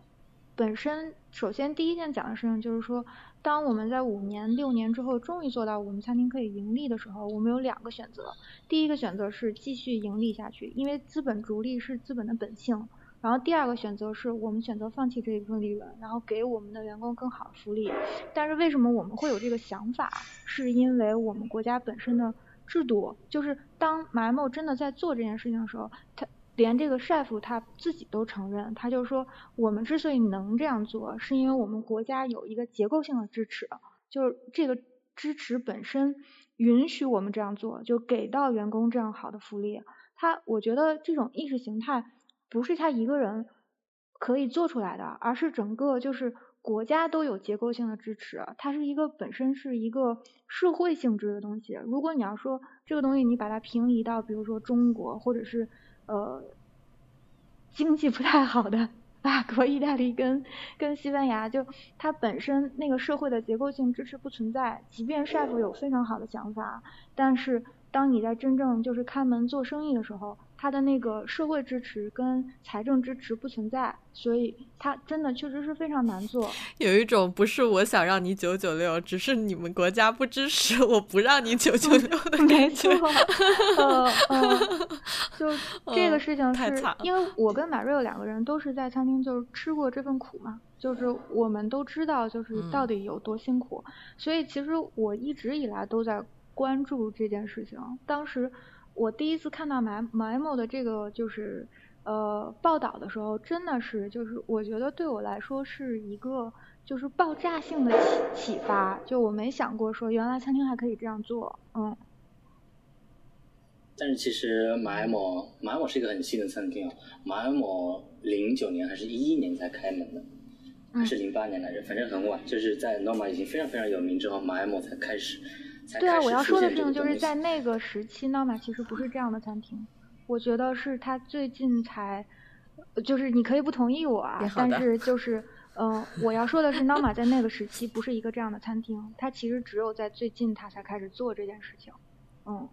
本身，首先第一件讲的事情就是说。当我们在五年、六年之后，终于做到我们餐厅可以盈利的时候，我们有两个选择。第一个选择是继续盈利下去，因为资本逐利是资本的本性。然后第二个选择是我们选择放弃这一部分利润，然后给我们的员工更好的福利。但是为什么我们会有这个想法？是因为我们国家本身的制度，就是当马某真的在做这件事情的时候，他。连这个 chef 他自己都承认，他就说我们之所以能这样做，是因为我们国家有一个结构性的支持，就是这个支持本身允许我们这样做，就给到员工这样好的福利。他我觉得这种意识形态不是他一个人可以做出来的，而是整个就是国家都有结构性的支持，它是一个本身是一个社会性质的东西。如果你要说这个东西你把它平移到比如说中国或者是呃，经济不太好的法国、意大利跟跟西班牙，就它本身那个社会的结构性支持不存在。即便 chef 有非常好的想法，但是当你在真正就是开门做生意的时候，他的那个社会支持跟财政支持不存在，所以他真的确实是非常难做。有一种不是我想让你九九六，只是你们国家不支持，我不让你九九六的 没错，呃呃，就这个事情是因为我跟马瑞两个人都是在餐厅就是吃过这份苦嘛，就是我们都知道就是到底有多辛苦，所以其实我一直以来都在关注这件事情。当时我第一次看到马马某的这个就是呃报道的时候，真的是就是我觉得对我来说是一个就是爆炸性的启启发，就我没想过说原来餐厅还可以这样做，嗯。但是其实马埃莫马埃莫是一个很新的餐厅啊，马埃莫零九年还是一一年才开门的，还是零八年来着，反正很晚，就是在 Norma 已经非常非常有名之后，马埃莫才开始。对啊，我要说的事情就是在。那个时期，Norma 其实不是这样的餐厅，我觉得是他最近才，就是你可以不同意我啊，但是就是嗯，我要说的是 Norma 在那个时期不是一个这样的餐厅，它其实只有在最近他才开始做这件事情，嗯。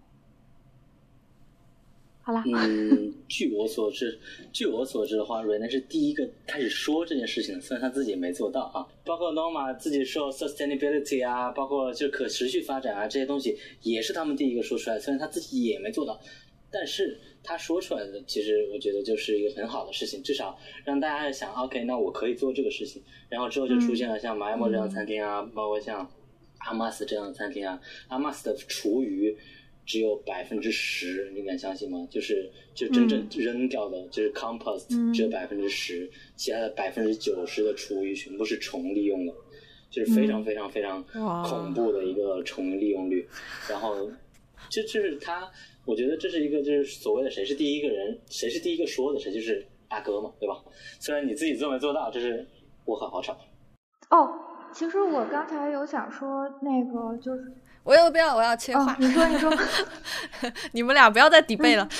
好了。嗯，据我所知，据我所知的话，瑞南是第一个开始说这件事情的，虽然他自己也没做到啊。包括 Norma 自己说 sustainability 啊，包括就可持续发展啊这些东西，也是他们第一个说出来，虽然他自己也没做到，但是他说出来的，其实我觉得就是一个很好的事情，至少让大家想，OK，那我可以做这个事情。然后之后就出现了像马埃莫这样的餐厅啊，包括像阿玛斯这样的餐厅啊，阿玛斯的厨余。只有百分之十，你敢相信吗？就是就真正扔掉的，就是 compost 只有百分之十，其他的百分之九十的厨余全部是虫利用的，就是非常非常非常恐怖的一个虫利用率。然后，这就是他，我觉得这是一个就是所谓的谁是第一个人，谁是第一个说的，谁就是大哥嘛，对吧？虽然你自己做没做到，这是我很好吵。哦，其实我刚才有想说那个就是。我要不要？我要切换。你说，你说，你们俩不要再抵背了。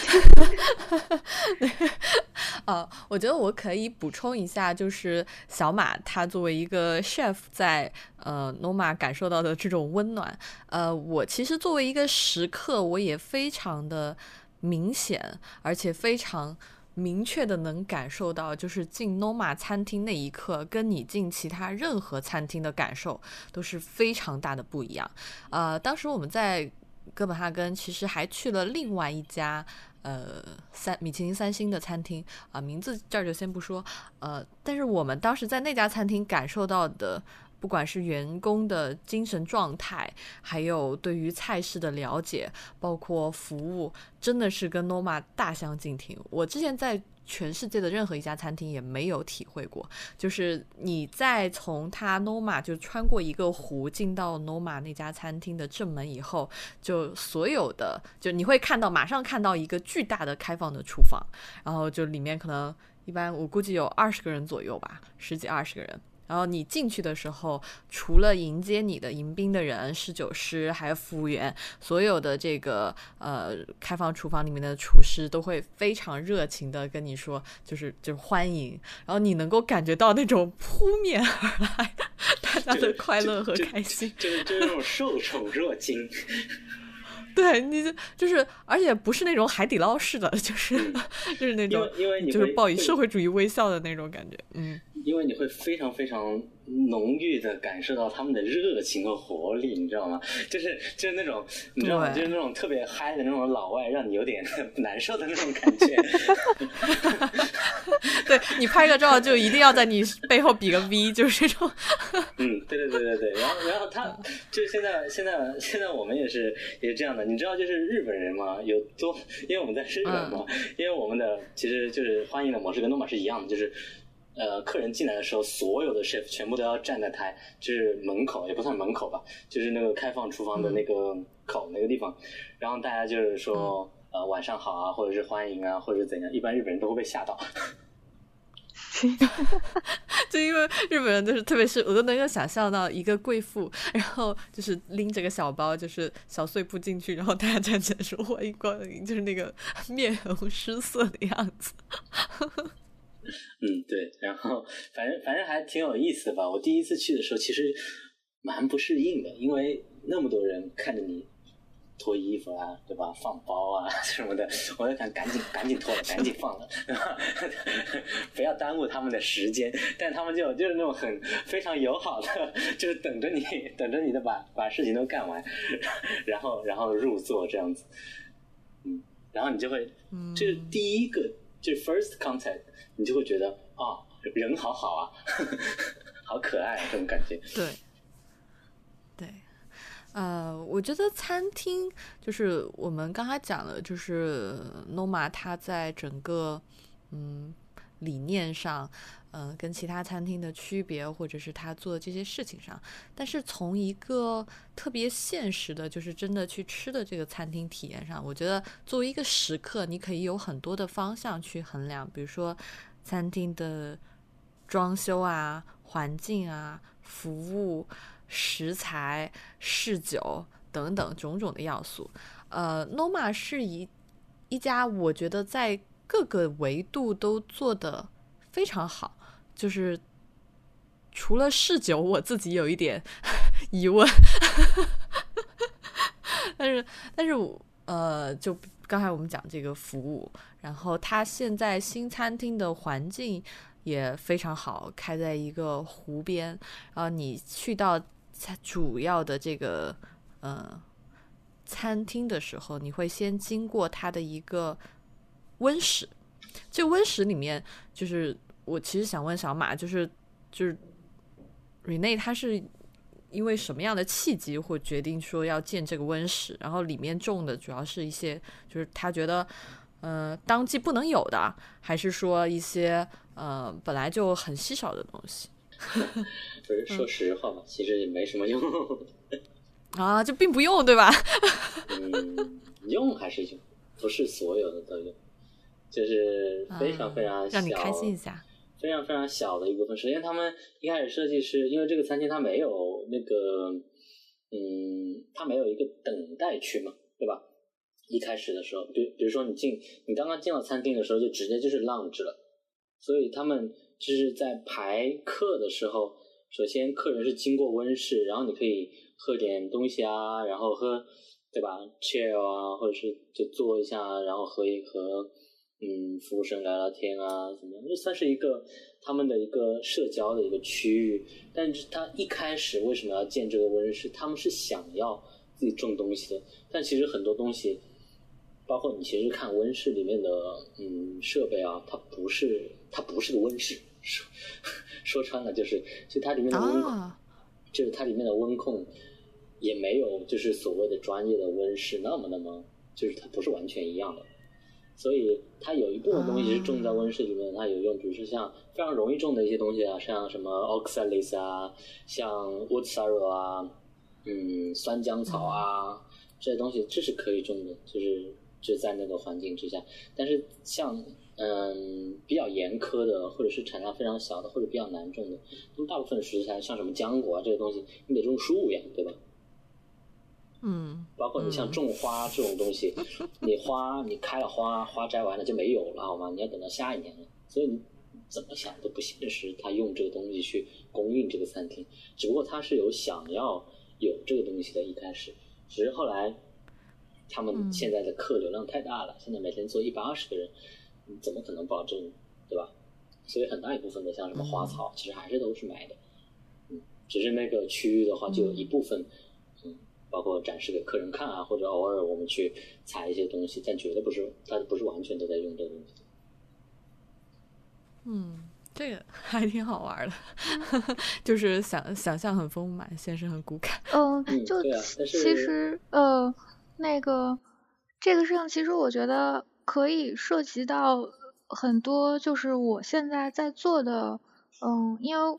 哦，我觉得我可以补充一下，就是小马他作为一个 chef，在呃 Noma 感受到的这种温暖。呃，我其实作为一个食客，我也非常的明显，而且非常。明确的能感受到，就是进 Noma 餐厅那一刻，跟你进其他任何餐厅的感受都是非常大的不一样。呃，当时我们在哥本哈根，其实还去了另外一家呃三米其林三星的餐厅啊，名字这儿就先不说。呃，但是我们当时在那家餐厅感受到的。不管是员工的精神状态，还有对于菜式的了解，包括服务，真的是跟 Noma 大相径庭。我之前在全世界的任何一家餐厅也没有体会过，就是你在从他 Noma 就穿过一个湖进到 Noma 那家餐厅的正门以后，就所有的就你会看到马上看到一个巨大的开放的厨房，然后就里面可能一般我估计有二十个人左右吧，十几二十个人。然后你进去的时候，除了迎接你的迎宾的人、侍酒师，还有服务员，所有的这个呃开放厨房里面的厨师都会非常热情的跟你说，就是就是欢迎。然后你能够感觉到那种扑面而来大家的 快乐和开心，就是就是那种受宠若惊。对，你就就是，而且不是那种海底捞式的，就是 就是那种，因为就是报以社会主义微笑的那种感觉，嗯。因为你会非常非常浓郁的感受到他们的热情和活力，你知道吗？就是就是那种，你知道吗？就是那种特别嗨的那种老外，让你有点 难受的那种感觉。对你拍个照就一定要在你背后比个 V，就是这种。嗯，对对对对对。然后然后他就现在现在现在我们也是也是这样的，你知道就是日本人嘛，有多因为我们在日本嘛，因为我们的其实就是欢迎的模式跟诺马是一样的，就是。呃，客人进来的时候，所有的 chef 全部都要站在台，就是门口也不算门口吧，就是那个开放厨房的那个口那个地方。然后大家就是说，呃，晚上好啊，或者是欢迎啊，或者是怎样，一般日本人都会被吓到。就因为日本人就是，特别是我都能够想象到一个贵妇，然后就是拎着个小包，就是小碎步进去，然后大家站起来说欢迎光临，就是那个面红失色的样子。嗯，对，然后反正反正还挺有意思的吧。我第一次去的时候，其实蛮不适应的，因为那么多人看着你脱衣服啊，对吧？放包啊 什么的，我就想赶紧赶紧脱了，赶紧放了，不要耽误他们的时间。但他们就就是那种很非常友好的，就是等着你等着你的把把事情都干完，然后然后入座这样子。嗯，然后你就会，这是第一个，就是 first contact，你就会觉得啊，人好好啊，好可爱这种感觉。对，对，呃，我觉得餐厅就是我们刚才讲的，就是 Noma 它在整个嗯理念上。嗯，跟其他餐厅的区别，或者是他做的这些事情上，但是从一个特别现实的，就是真的去吃的这个餐厅体验上，我觉得作为一个食客，你可以有很多的方向去衡量，比如说餐厅的装修啊、环境啊、服务、食材、侍酒等等种种的要素。呃，Noma 是一一家我觉得在各个维度都做的非常好。就是除了试酒，我自己有一点 疑问，但是但是呃，就刚才我们讲这个服务，然后它现在新餐厅的环境也非常好，开在一个湖边，然后你去到主要的这个呃餐厅的时候，你会先经过它的一个温室，这温室里面就是。我其实想问小马，就是就是 Rene 他是因为什么样的契机会决定说要建这个温室？然后里面种的主要是一些就是他觉得呃当季不能有的，还是说一些呃本来就很稀少的东西？不是说实话嘛，其实也没什么用 啊，就并不用对吧？嗯，用还是用，不是所有的都用，就是非常非常让你开心一下。非常非常小的一部分。首先，他们一开始设计是因为这个餐厅它没有那个，嗯，它没有一个等待区嘛，对吧？一开始的时候，比比如说你进，你刚刚进到餐厅的时候，就直接就是 lounge 了。所以他们就是在排客的时候，首先客人是经过温室，然后你可以喝点东西啊，然后喝，对吧？chill 啊，或者是就坐一下，然后喝一喝。嗯，服务生聊聊天啊，怎么样？这算是一个他们的一个社交的一个区域。但是他一开始为什么要建这个温室？他们是想要自己种东西的。但其实很多东西，包括你其实看温室里面的嗯设备啊，它不是它不是个温室，说 说穿了就是，就它里面的温控，就是它里面的温控也没有就是所谓的专业的温室那么那么，就是它不是完全一样的。所以它有一部分东西是种在温室里面，它有用，比如说像非常容易种的一些东西啊，像什么 oxalis 啊，像 wood sorrel 啊，嗯，酸浆草啊，这些东西这是可以种的，就是就在那个环境之下。但是像嗯比较严苛的，或者是产量非常小的，或者比较难种的，那么大部分食材像什么浆果啊这些东西，你得种树呀，对吧？嗯，包括你像种花这种东西，你花你开了花，花摘完了就没有了，好吗？你要等到下一年了，所以你怎么想都不现实。他用这个东西去供应这个餐厅，只不过他是有想要有这个东西的，一开始，只是后来他们现在的客流量太大了，现在每天做一百二十个人，怎么可能保证，对吧？所以很大一部分的像什么花草，其实还是都是买的，嗯，只是那个区域的话，就有一部分。包括展示给客人看啊，或者偶尔我们去采一些东西，但绝对不是，它不是完全都在用这个东西。嗯，这个 还挺好玩的，就是想想象很丰满，现实很骨感。嗯，就其实呃，那个这个事情，其实我觉得可以涉及到很多，就是我现在在做的，嗯，因为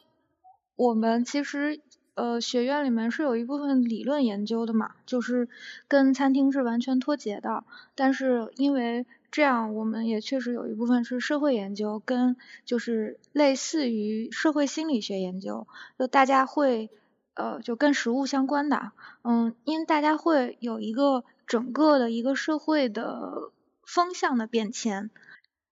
我们其实。呃，学院里面是有一部分理论研究的嘛，就是跟餐厅是完全脱节的。但是因为这样，我们也确实有一部分是社会研究，跟就是类似于社会心理学研究，就大家会呃就跟食物相关的，嗯，因为大家会有一个整个的一个社会的风向的变迁。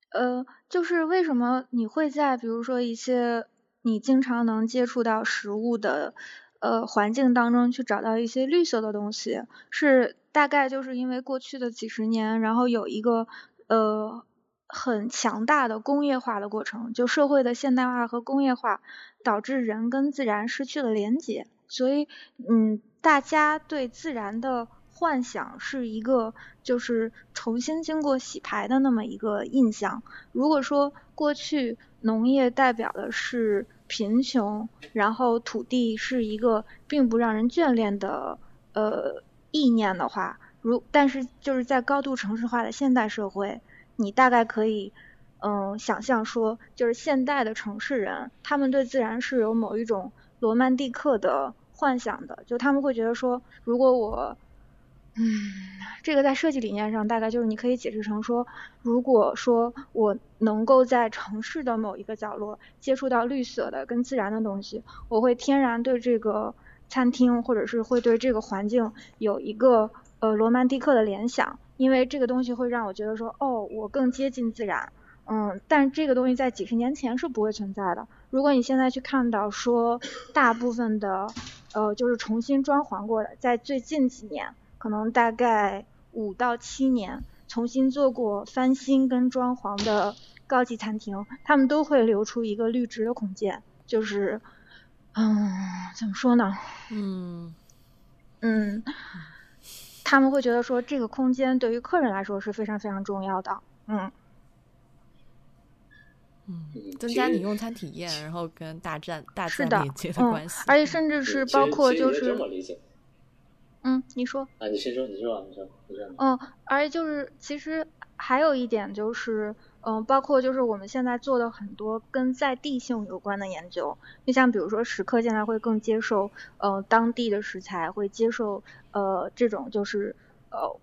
呃，就是为什么你会在比如说一些你经常能接触到食物的呃环境当中去找到一些绿色的东西？是大概就是因为过去的几十年，然后有一个呃很强大的工业化的过程，就社会的现代化和工业化导致人跟自然失去了连接，所以嗯，大家对自然的。幻想是一个就是重新经过洗牌的那么一个印象。如果说过去农业代表的是贫穷，然后土地是一个并不让人眷恋的呃意念的话，如但是就是在高度城市化的现代社会，你大概可以嗯想象说，就是现代的城市人，他们对自然是有某一种罗曼蒂克的幻想的，就他们会觉得说，如果我嗯，这个在设计理念上大概就是你可以解释成说，如果说我能够在城市的某一个角落接触到绿色的跟自然的东西，我会天然对这个餐厅或者是会对这个环境有一个呃罗曼蒂克的联想，因为这个东西会让我觉得说，哦，我更接近自然。嗯，但这个东西在几十年前是不会存在的。如果你现在去看到说大部分的呃就是重新装潢过的，在最近几年。可能大概五到七年，重新做过翻新跟装潢的高级餐厅，他们都会留出一个绿植的空间，就是，嗯，怎么说呢？嗯，嗯，他们会觉得说这个空间对于客人来说是非常非常重要的，嗯，嗯，增加你用餐体验，然后跟大战大战连接的关系，而且甚至是包括就是。嗯，你说啊，你先说，你说，你说，你说。嗯，而且就是，其实还有一点就是，嗯，包括就是我们现在做的很多跟在地性有关的研究，就像比如说食客现在会更接受，呃，当地的食材，会接受，呃，这种就是呃，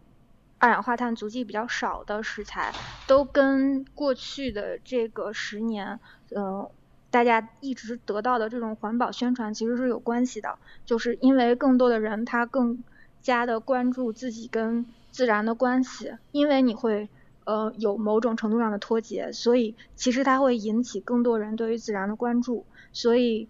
二氧化碳足迹比较少的食材，都跟过去的这个十年，嗯。大家一直得到的这种环保宣传其实是有关系的，就是因为更多的人他更加的关注自己跟自然的关系，因为你会呃有某种程度上的脱节，所以其实它会引起更多人对于自然的关注，所以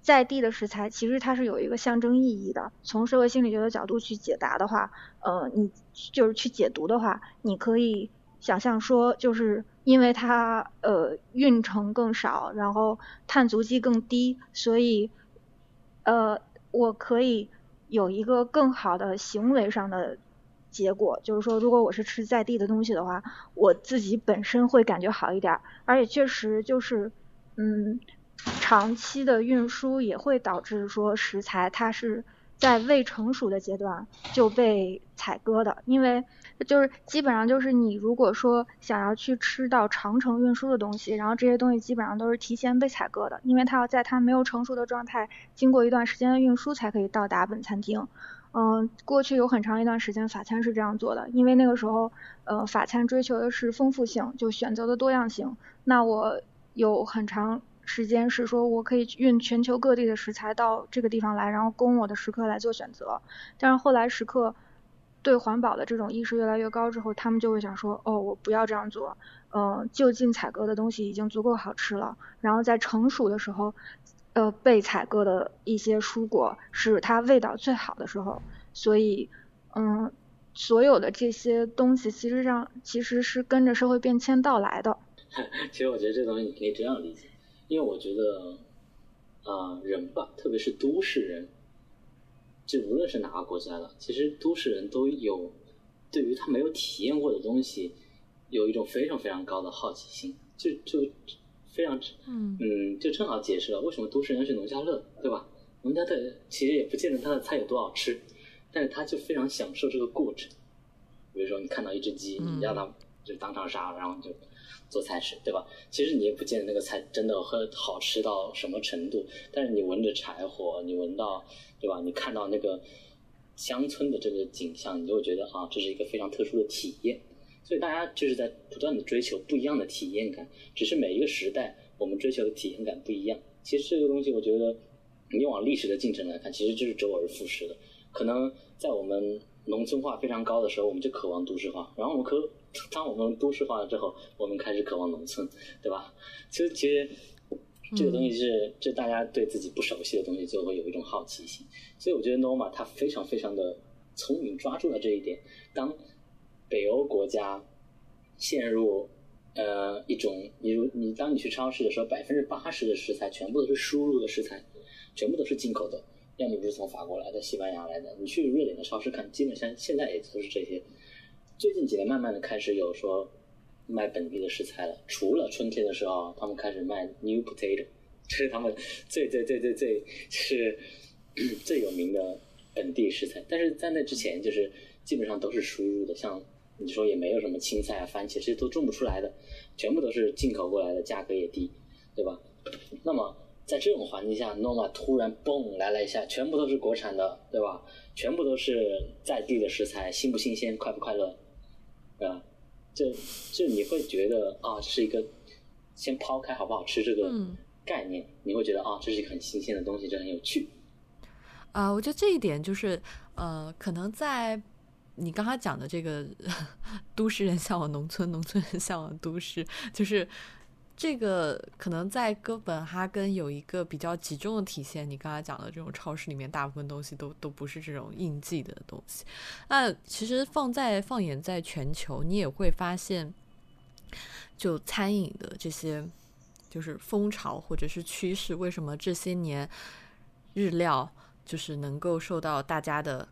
在地的食材其实它是有一个象征意义的。从社会心理学的角度去解答的话，呃，你就是去解读的话，你可以想象说就是。因为它呃运程更少，然后碳足迹更低，所以呃我可以有一个更好的行为上的结果，就是说如果我是吃在地的东西的话，我自己本身会感觉好一点，而且确实就是嗯长期的运输也会导致说食材它是在未成熟的阶段就被采割的，因为。就是基本上就是你如果说想要去吃到长程运输的东西，然后这些东西基本上都是提前被采割的，因为它要在它没有成熟的状态，经过一段时间的运输才可以到达本餐厅。嗯，过去有很长一段时间法餐是这样做的，因为那个时候呃法餐追求的是丰富性，就选择的多样性。那我有很长时间是说我可以运全球各地的食材到这个地方来，然后供我的食客来做选择。但是后来食客。对环保的这种意识越来越高之后，他们就会想说，哦，我不要这样做，嗯，就近采购的东西已经足够好吃了。然后在成熟的时候，呃，被采购的一些蔬果是它味道最好的时候。所以，嗯，所有的这些东西其实上其实是跟着社会变迁到来的。其实我觉得这东西你可以这样理解，因为我觉得，啊，人吧，特别是都市人。就无论是哪个国家的，其实都市人都有对于他没有体验过的东西，有一种非常非常高的好奇心，就就非常嗯嗯，就正好解释了为什么都市人去农家乐，对吧？农家乐其实也不见得他的菜有多好吃，但是他就非常享受这个过程。比如说你看到一只鸡，你让它就当场杀了，然后就。做菜吃，对吧？其实你也不见得那个菜真的很好吃到什么程度，但是你闻着柴火，你闻到，对吧？你看到那个乡村的这个景象，你就会觉得啊，这是一个非常特殊的体验。所以大家就是在不断的追求不一样的体验感，只是每一个时代我们追求的体验感不一样。其实这个东西，我觉得你往历史的进程来看，其实就是周而复始的。可能在我们农村化非常高的时候，我们就渴望都市化，然后我们可 当我们都市化了之后，我们开始渴望农村，对吧？其实其实这个东西是，这大家对自己不熟悉的东西就会有一种好奇心，所以我觉得 Norma 他非常非常的聪明，抓住了这一点。当北欧国家陷入呃一种，你如你当你去超市的时候，百分之八十的食材全部都是输入的食材，全部都是进口的，要么就是从法国来的、西班牙来的。你去瑞典的超市看，基本上现在也都是这些。最近几年，慢慢的开始有说卖本地的食材了。除了春天的时候，他们开始卖 new potato，这是他们最最最最最是 最有名的本地食材。但是在那之前，就是基本上都是输入的，像。你说也没有什么青菜啊、番茄，这些都种不出来的，全部都是进口过来的，价格也低，对吧？那么在这种环境下，Noma 突然嘣来了一下，全部都是国产的，对吧？全部都是在地的食材，新不新鲜，快不快乐，啊？就就你会觉得啊，是一个先抛开好不好吃这个概念，你会觉得啊，这是一个很新鲜的东西，这很有趣。啊，我觉得这一点就是呃，可能在。你刚刚讲的这个 都市人向往农村，农村人向往都市，就是这个可能在哥本哈根有一个比较集中的体现。你刚才讲的这种超市里面，大部分东西都都不是这种应季的东西。那其实放在放眼在全球，你也会发现，就餐饮的这些就是风潮或者是趋势，为什么这些年日料就是能够受到大家的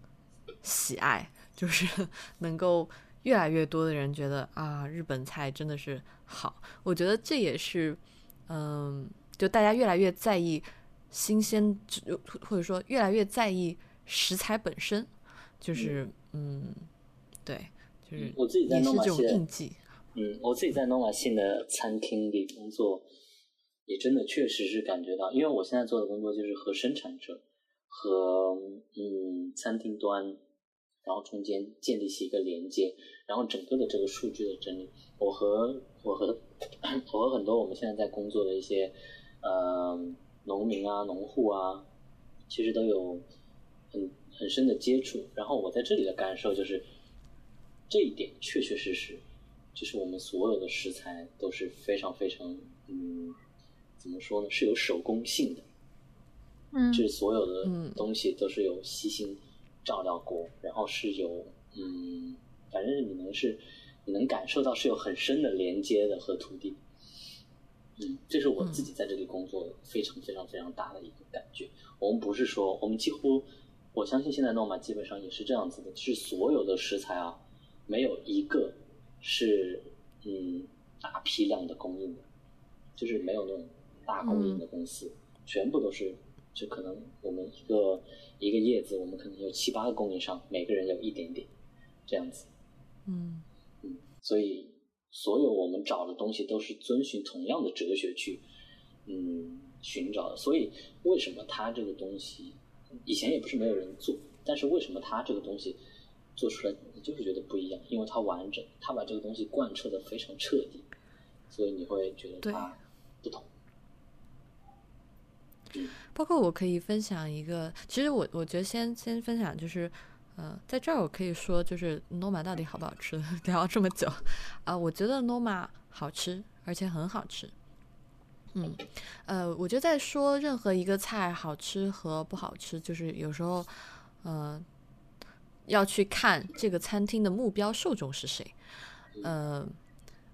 喜爱？就是 能够越来越多的人觉得啊，日本菜真的是好。我觉得这也是，嗯，就大家越来越在意新鲜，或者说越来越在意食材本身。就是，嗯，对，就是我自己在 Noma 系，嗯，我自己在 Noma 系的餐厅里工作，也真的确实是感觉到，因为我现在做的工作就是和生产者和嗯餐厅端。然后中间建立起一个连接，然后整个的这个数据的整理，我和我和 我和很多我们现在在工作的一些呃农民啊、农户啊，其实都有很很深的接触。然后我在这里的感受就是，这一点确确实实，就是我们所有的食材都是非常非常嗯，怎么说呢？是有手工性的，嗯，就是所有的东西都是有细心。照料过，然后是有，嗯，反正你能是，你能感受到是有很深的连接的和土地，嗯，这是我自己在这里工作非常非常非常大的一个感觉。我们不是说，我们几乎，我相信现在诺玛基本上也是这样子的，是所有的食材啊，没有一个是嗯大批量的供应的，就是没有那种大供应的公司，全部都是。就可能我们一个一个叶子，我们可能有七八个供应商，每个人有一点点，这样子。嗯嗯，所以所有我们找的东西都是遵循同样的哲学去嗯寻找的。所以为什么它这个东西以前也不是没有人做，但是为什么它这个东西做出来你就是觉得不一样？因为它完整，它把这个东西贯彻的非常彻底，所以你会觉得它不同。包括我可以分享一个，其实我我觉得先先分享就是，呃，在这儿我可以说就是 Noma 到底好不好吃？聊了这么久啊，我觉得 Noma 好吃，而且很好吃。嗯，呃，我觉得在说任何一个菜好吃和不好吃，就是有时候，呃，要去看这个餐厅的目标受众是谁，呃。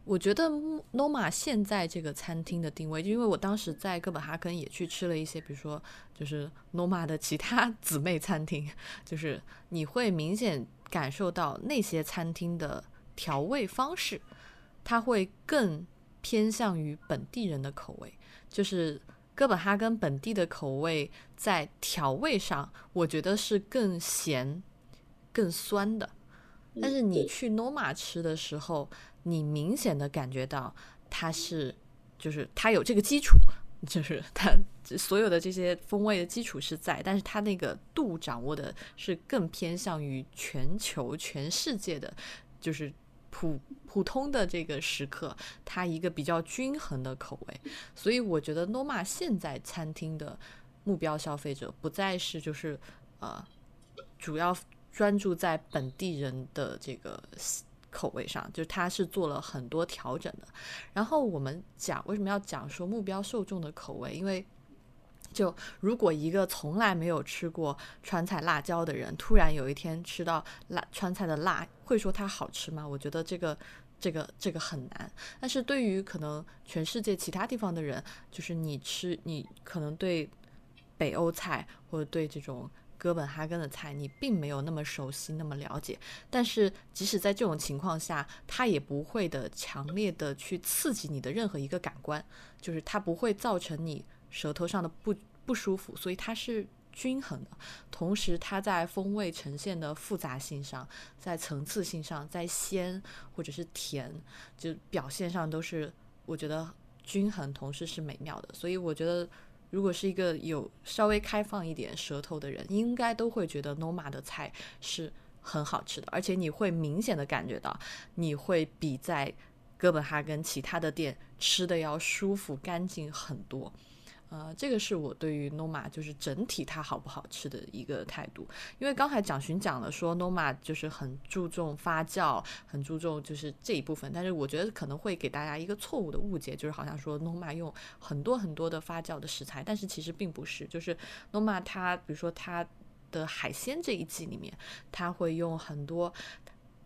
我觉得 Noma 现在这个餐厅的定位，因为我当时在哥本哈根也去吃了一些，比如说就是 Noma 的其他 姊妹餐厅，就是你会明显感受到那些餐厅的调味方式，它会更偏向于本地人的口味，就是哥本哈根本地的口味在调味上，我觉得是更咸、更酸的，但是你去 Noma 吃的时候。你明显的感觉到它是，就是它有这个基础，就是它所有的这些风味的基础是在，但是它那个度掌握的是更偏向于全球、全世界的，就是普普通的这个食客，它一个比较均衡的口味。所以我觉得 Noma 现在餐厅的目标消费者不再是就是呃主要。专注在本地人的这个口味上，就是它是做了很多调整的。然后我们讲为什么要讲说目标受众的口味，因为就如果一个从来没有吃过川菜辣椒的人，突然有一天吃到辣川菜的辣，会说它好吃吗？我觉得这个。这个这个很难，但是对于可能全世界其他地方的人，就是你吃你可能对北欧菜或者对这种哥本哈根的菜，你并没有那么熟悉那么了解，但是即使在这种情况下，它也不会的强烈的去刺激你的任何一个感官，就是它不会造成你舌头上的不不舒服，所以它是。均衡的，同时它在风味呈现的复杂性上，在层次性上，在鲜或者是甜，就表现上都是我觉得均衡，同时是美妙的。所以我觉得，如果是一个有稍微开放一点舌头的人，应该都会觉得 Noma 的菜是很好吃的，而且你会明显的感觉到，你会比在哥本哈根其他的店吃的要舒服、干净很多。呃，这个是我对于 Noma 就是整体它好不好吃的一个态度，因为刚才蒋寻讲了说 Noma 就是很注重发酵，很注重就是这一部分，但是我觉得可能会给大家一个错误的误解，就是好像说 Noma 用很多很多的发酵的食材，但是其实并不是，就是 Noma 它比如说它的海鲜这一季里面，它会用很多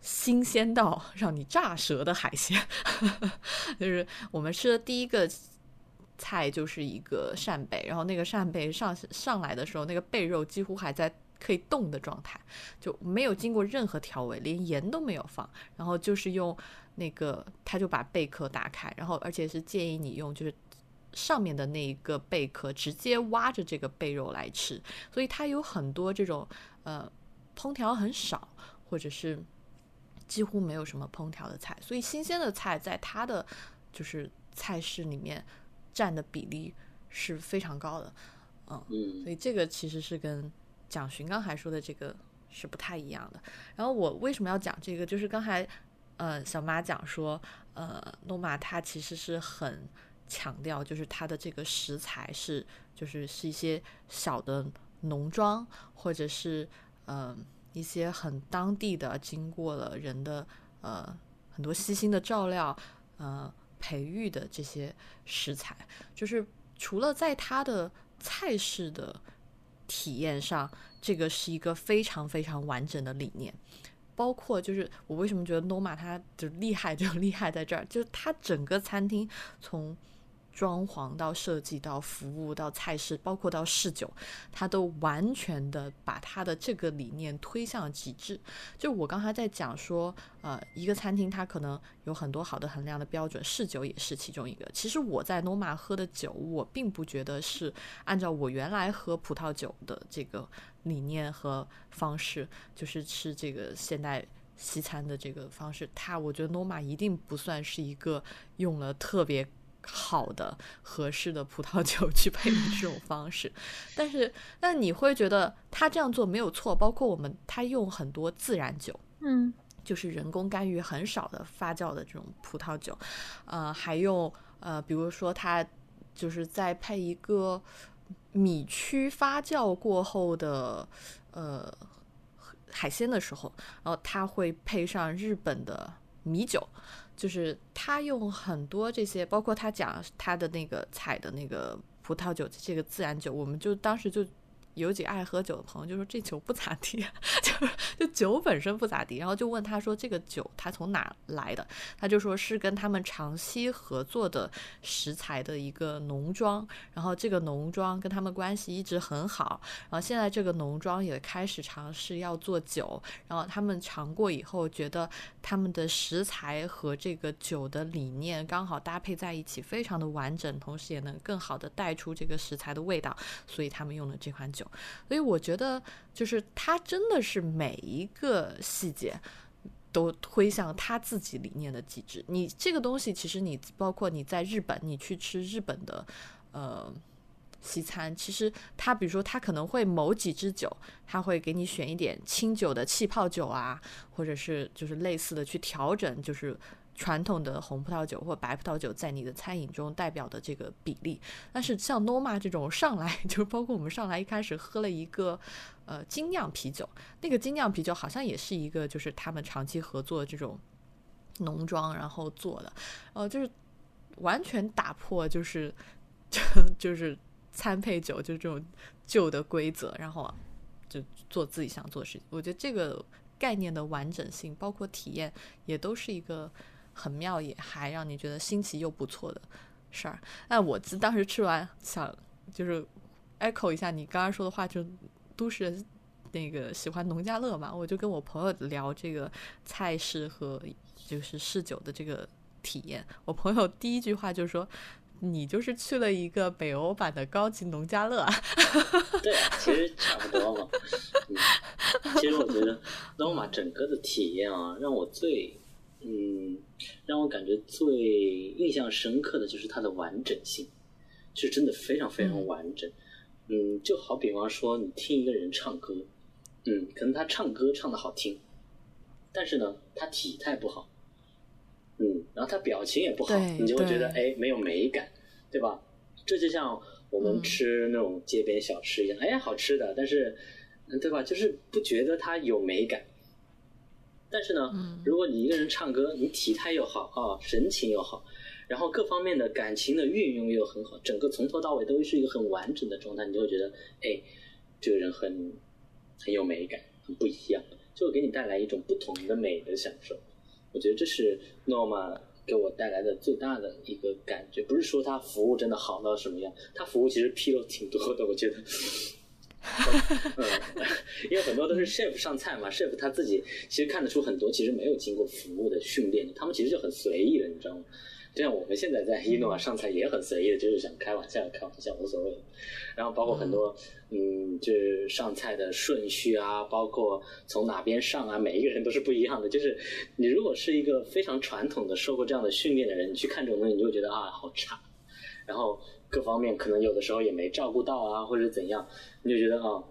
新鲜到让你炸舌的海鲜，就是我们吃的第一个。菜就是一个扇贝，然后那个扇贝上上来的时候，那个贝肉几乎还在可以动的状态，就没有经过任何调味，连盐都没有放，然后就是用那个，他就把贝壳打开，然后而且是建议你用就是上面的那一个贝壳直接挖着这个贝肉来吃，所以它有很多这种呃烹调很少或者是几乎没有什么烹调的菜，所以新鲜的菜在它的就是菜式里面。占的比例是非常高的，嗯，所以这个其实是跟蒋勋刚才说的这个是不太一样的。然后我为什么要讲这个？就是刚才呃小马讲说，呃诺玛它其实是很强调，就是它的这个食材是就是是一些小的农庄，或者是呃一些很当地的，经过了人的呃很多细心的照料，呃。培育的这些食材，就是除了在它的菜式的体验上，这个是一个非常非常完整的理念。包括就是我为什么觉得 Noma 它就厉害，就厉害在这儿，就是它整个餐厅从。装潢到设计到服务到菜式，包括到试酒，他都完全的把他的这个理念推向极致。就我刚才在讲说，呃，一个餐厅它可能有很多好的衡量的标准，试酒也是其中一个。其实我在 Noma 喝的酒，我并不觉得是按照我原来喝葡萄酒的这个理念和方式，就是吃这个现代西餐的这个方式。它，我觉得 Noma 一定不算是一个用了特别。好的、合适的葡萄酒去配的这种方式，但是，那你会觉得他这样做没有错。包括我们，他用很多自然酒，嗯，就是人工干预很少的发酵的这种葡萄酒，呃，还用呃，比如说他就是在配一个米曲发酵过后的呃海鲜的时候，然后他会配上日本的米酒。就是他用很多这些，包括他讲他的那个采的那个葡萄酒，这个自然酒，我们就当时就。有几个爱喝酒的朋友就说这酒不咋地，就是就酒本身不咋地，然后就问他说这个酒他从哪来的？他就说是跟他们长期合作的食材的一个农庄，然后这个农庄跟他们关系一直很好，然后现在这个农庄也开始尝试要做酒，然后他们尝过以后觉得他们的食材和这个酒的理念刚好搭配在一起，非常的完整，同时也能更好的带出这个食材的味道，所以他们用的这款酒。所以我觉得，就是他真的是每一个细节都推向他自己理念的极致。你这个东西，其实你包括你在日本，你去吃日本的呃西餐，其实他比如说他可能会某几支酒，他会给你选一点清酒的气泡酒啊，或者是就是类似的去调整，就是。传统的红葡萄酒或白葡萄酒在你的餐饮中代表的这个比例。但是像 Noma 这种上来就包括我们上来一开始喝了一个呃精酿啤酒，那个精酿啤酒好像也是一个就是他们长期合作这种农庄然后做的，呃就是完全打破就是就就是餐配酒就是这种旧的规则，然后就做自己想做的事情。我觉得这个概念的完整性，包括体验，也都是一个。很妙，也还让你觉得新奇又不错的事儿。那我自当时吃完，想就是 echo 一下你刚刚说的话，就都市人那个喜欢农家乐嘛，我就跟我朋友聊这个菜式和就是试酒的这个体验。我朋友第一句话就是说：“你就是去了一个北欧版的高级农家乐。”啊对，其实差不多嘛。其实我觉得罗马整个的体验啊，让我最。嗯，让我感觉最印象深刻的就是它的完整性，是真的非常非常完整。嗯，就好比方说你听一个人唱歌，嗯，可能他唱歌唱的好听，但是呢，他体态不好，嗯，然后他表情也不好，你就会觉得哎没有美感，对吧？这就像我们吃那种街边小吃一样，哎，好吃的，但是，对吧？就是不觉得它有美感。但是呢，如果你一个人唱歌，你体态又好啊，神情又好，然后各方面的感情的运用又很好，整个从头到尾都是一个很完整的状态，你就会觉得，哎，这个人很很有美感，很不一样，就会给你带来一种不同的美的享受。我觉得这是诺玛给我带来的最大的一个感觉，不是说他服务真的好到什么样，他服务其实纰漏挺多的，我觉得。嗯，因为很多都是 chef 上菜嘛，chef 他自己其实看得出很多其实没有经过服务的训练，他们其实就很随意的，你知道吗？就像我们现在在伊诺瓦上菜也很随意的，就是想开玩笑开玩笑无所谓。然后包括很多嗯，就是上菜的顺序啊，包括从哪边上啊，每一个人都是不一样的。就是你如果是一个非常传统的受过这样的训练的人，你去看这种东西，你就会觉得啊好差。然后。各方面可能有的时候也没照顾到啊，或者怎样，你就觉得啊，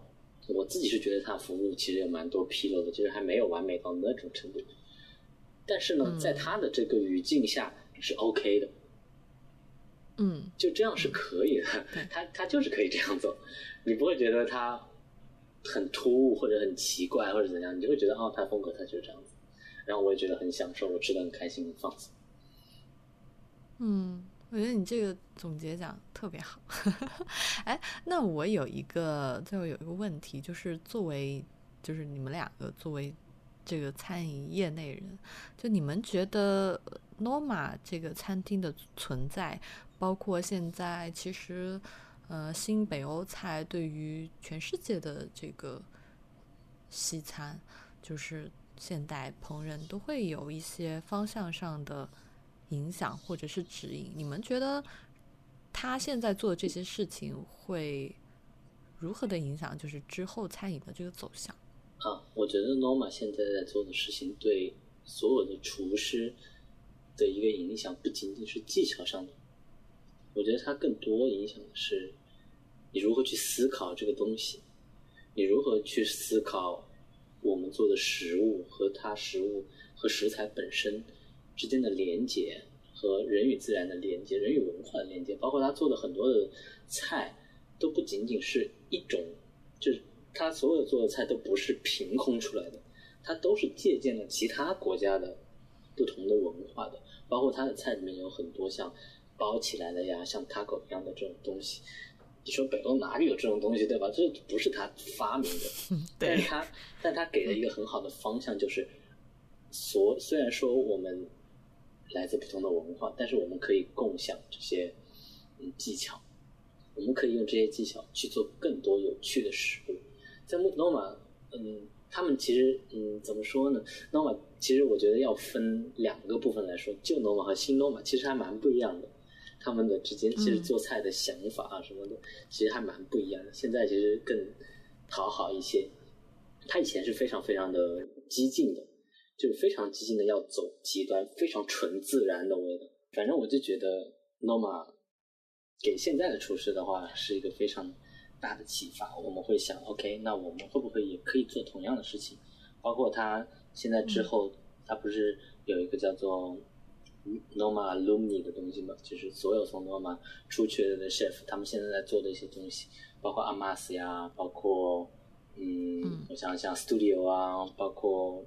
我自己是觉得他服务其实有蛮多纰漏的，就是还没有完美到那种程度。但是呢，在他的这个语境下是 OK 的，嗯，就这样是可以的，他他就是可以这样做，你不会觉得他很突兀或者很奇怪或者怎样，你就会觉得哦，他风格他就是这样子，然后我也觉得很享受，我吃的很开心，很放松，嗯。我觉得你这个总结讲特别好，哎，那我有一个最后有一个问题，就是作为就是你们两个作为这个餐饮业内人，就你们觉得 Norma 这个餐厅的存在，包括现在其实呃新北欧菜对于全世界的这个西餐，就是现代烹饪都会有一些方向上的。影响或者是指引，你们觉得他现在做的这些事情会如何的影响，就是之后餐饮的这个走向？啊，我觉得 Norma 现在在做的事情对所有的厨师的一个影响，不仅仅是技巧上的，我觉得它更多影响的是你如何去思考这个东西，你如何去思考我们做的食物和它食物和食材本身。之间的连接和人与自然的连接，人与文化的连接，包括他做的很多的菜，都不仅仅是一种，就是他所有做的菜都不是凭空出来的，他都是借鉴了其他国家的不同的文化的，包括他的菜里面有很多像包起来的呀，像 taco 一样的这种东西。你说北欧哪里有这种东西，对吧？这不是他发明的，但是他，但他给了一个很好的方向，就是所虽然说我们。来自不同的文化，但是我们可以共享这些嗯技巧，我们可以用这些技巧去做更多有趣的食物。在 Noma，嗯，他们其实嗯怎么说呢？Noma 其实我觉得要分两个部分来说，旧 Noma 和新 Noma 其实还蛮不一样的。他们的之间其实做菜的想法啊什么的，其实还蛮不一样的。现在其实更讨好一些，他以前是非常非常的激进的。就是非常激进的要走极端，非常纯自然的味道。反正我就觉得 Noma 给现在的厨师的话是一个非常大的启发。我们会想，OK，那我们会不会也可以做同样的事情？包括他现在之后，他不是有一个叫做 Noma Lumni 的东西吗，就是所有从 Noma 出去的 chef，他们现在在做的一些东西，包括 Amas 呀，包括嗯，我想想 Studio 啊，包括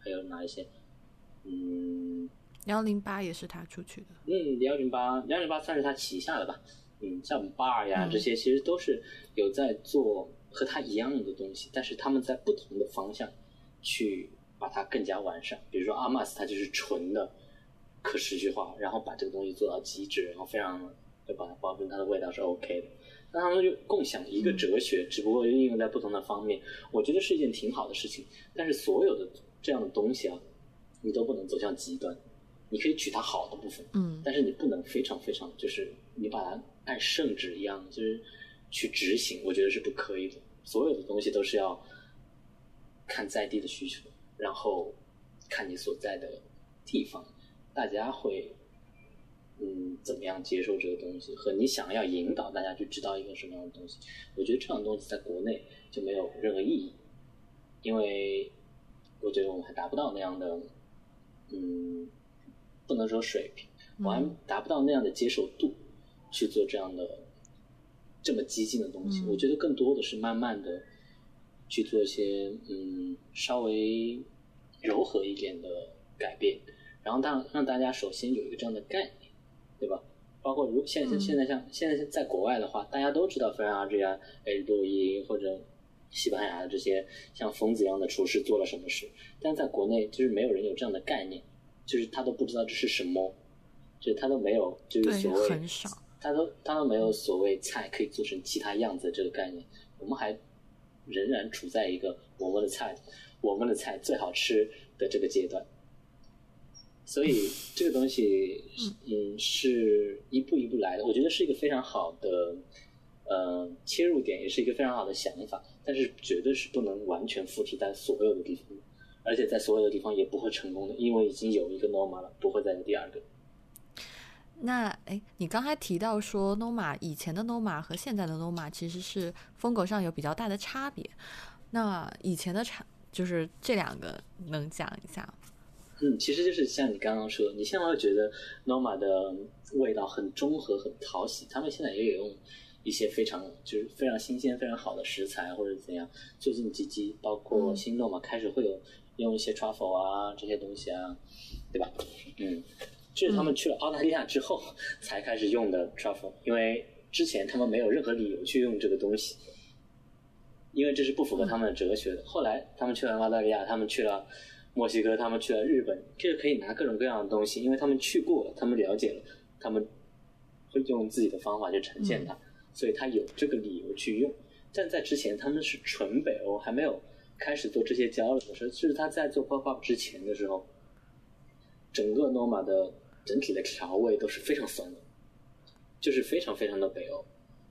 还有哪一些？嗯，幺零八也是他出去的。嗯，幺零八幺零八算是他旗下的吧。嗯，像 Bar 呀这些，其实都是有在做和他一样的东西，但是他们在不同的方向去。把它更加完善，比如说阿玛斯，它就是纯的可持续化，然后把这个东西做到极致，然后非常对吧？保证它的味道是 OK 的。那他们就共享一个哲学，只不过应用在不同的方面，我觉得是一件挺好的事情。但是所有的这样的东西啊，你都不能走向极端。你可以取它好的部分，嗯，但是你不能非常非常就是你把它按圣旨一样，就是去执行，我觉得是不可以的。所有的东西都是要看在地的需求。然后看你所在的地方，大家会嗯怎么样接受这个东西，和你想要引导大家去知道一个什么样的东西，我觉得这样的东西在国内就没有任何意义，因为我觉得我们还达不到那样的嗯不能说水平，我还达不到那样的接受度去做这样的这么激进的东西。我觉得更多的是慢慢的。去做一些嗯稍微柔和一点的改变，然后让让大家首先有一个这样的概念，对吧？包括如现在现在像现在在国外的话，大家都知道弗兰阿这啊哎录音或者西班牙的这些像疯子一样的厨师做了什么事，但在国内就是没有人有这样的概念，就是他都不知道这是什么，就他都没有就是所谓他都他都没有所谓菜可以做成其他样子的这个概念，我们还。仍然处在一个我们的菜，我们的菜最好吃的这个阶段，所以这个东西，嗯，是一步一步来的。我觉得是一个非常好的，呃，切入点，也是一个非常好的想法。但是绝对是不能完全复制在所有的地方，而且在所有的地方也不会成功的，因为已经有一个 norma 了，不会再有第二个。那哎，你刚才提到说，Noma 以前的 Noma 和现在的 Noma 其实是风格上有比较大的差别。那以前的差就是这两个，能讲一下吗？嗯，其实就是像你刚刚说，你现在会觉得 Noma 的味道很中和、很讨喜。他们现在也有用一些非常就是非常新鲜、非常好的食材，或者怎样。最近几季，包括新 Noma 开始会有用一些 truffle 啊这些东西啊，对吧？嗯。这是他们去了澳大利亚之后 才开始用的 truffle，因为之前他们没有任何理由去用这个东西，因为这是不符合他们的哲学的。后来他们去了澳大利亚，他们去了墨西哥，他们去了日本，这个可以拿各种各样的东西，因为他们去过了，他们了解了，他们会用自己的方法去呈现它，所以他有这个理由去用。但在之前，他们是纯北欧，还没有开始做这些交流的时候，就是他在做 pop up 之前的时候，整个 Noma 的。整体的调味都是非常酸的，就是非常非常的北欧，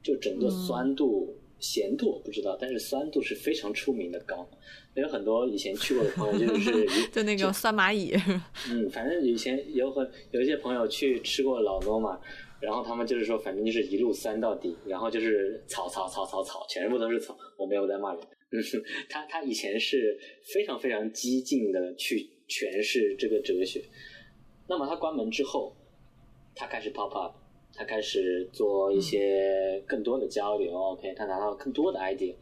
就整个酸度、咸度我不知道，但是酸度是非常出名的高。有很多以前去过的朋友就是 就那个酸蚂蚁，嗯，反正以前有很有一些朋友去吃过老诺嘛，然后他们就是说，反正就是一路酸到底，然后就是草草草草草，全部都是草。我没有在骂人，嗯，他他以前是非常非常激进的去诠释这个哲学。那么他关门之后，他开始 pop up，他开始做一些更多的交流。OK，他拿到更多的 idea，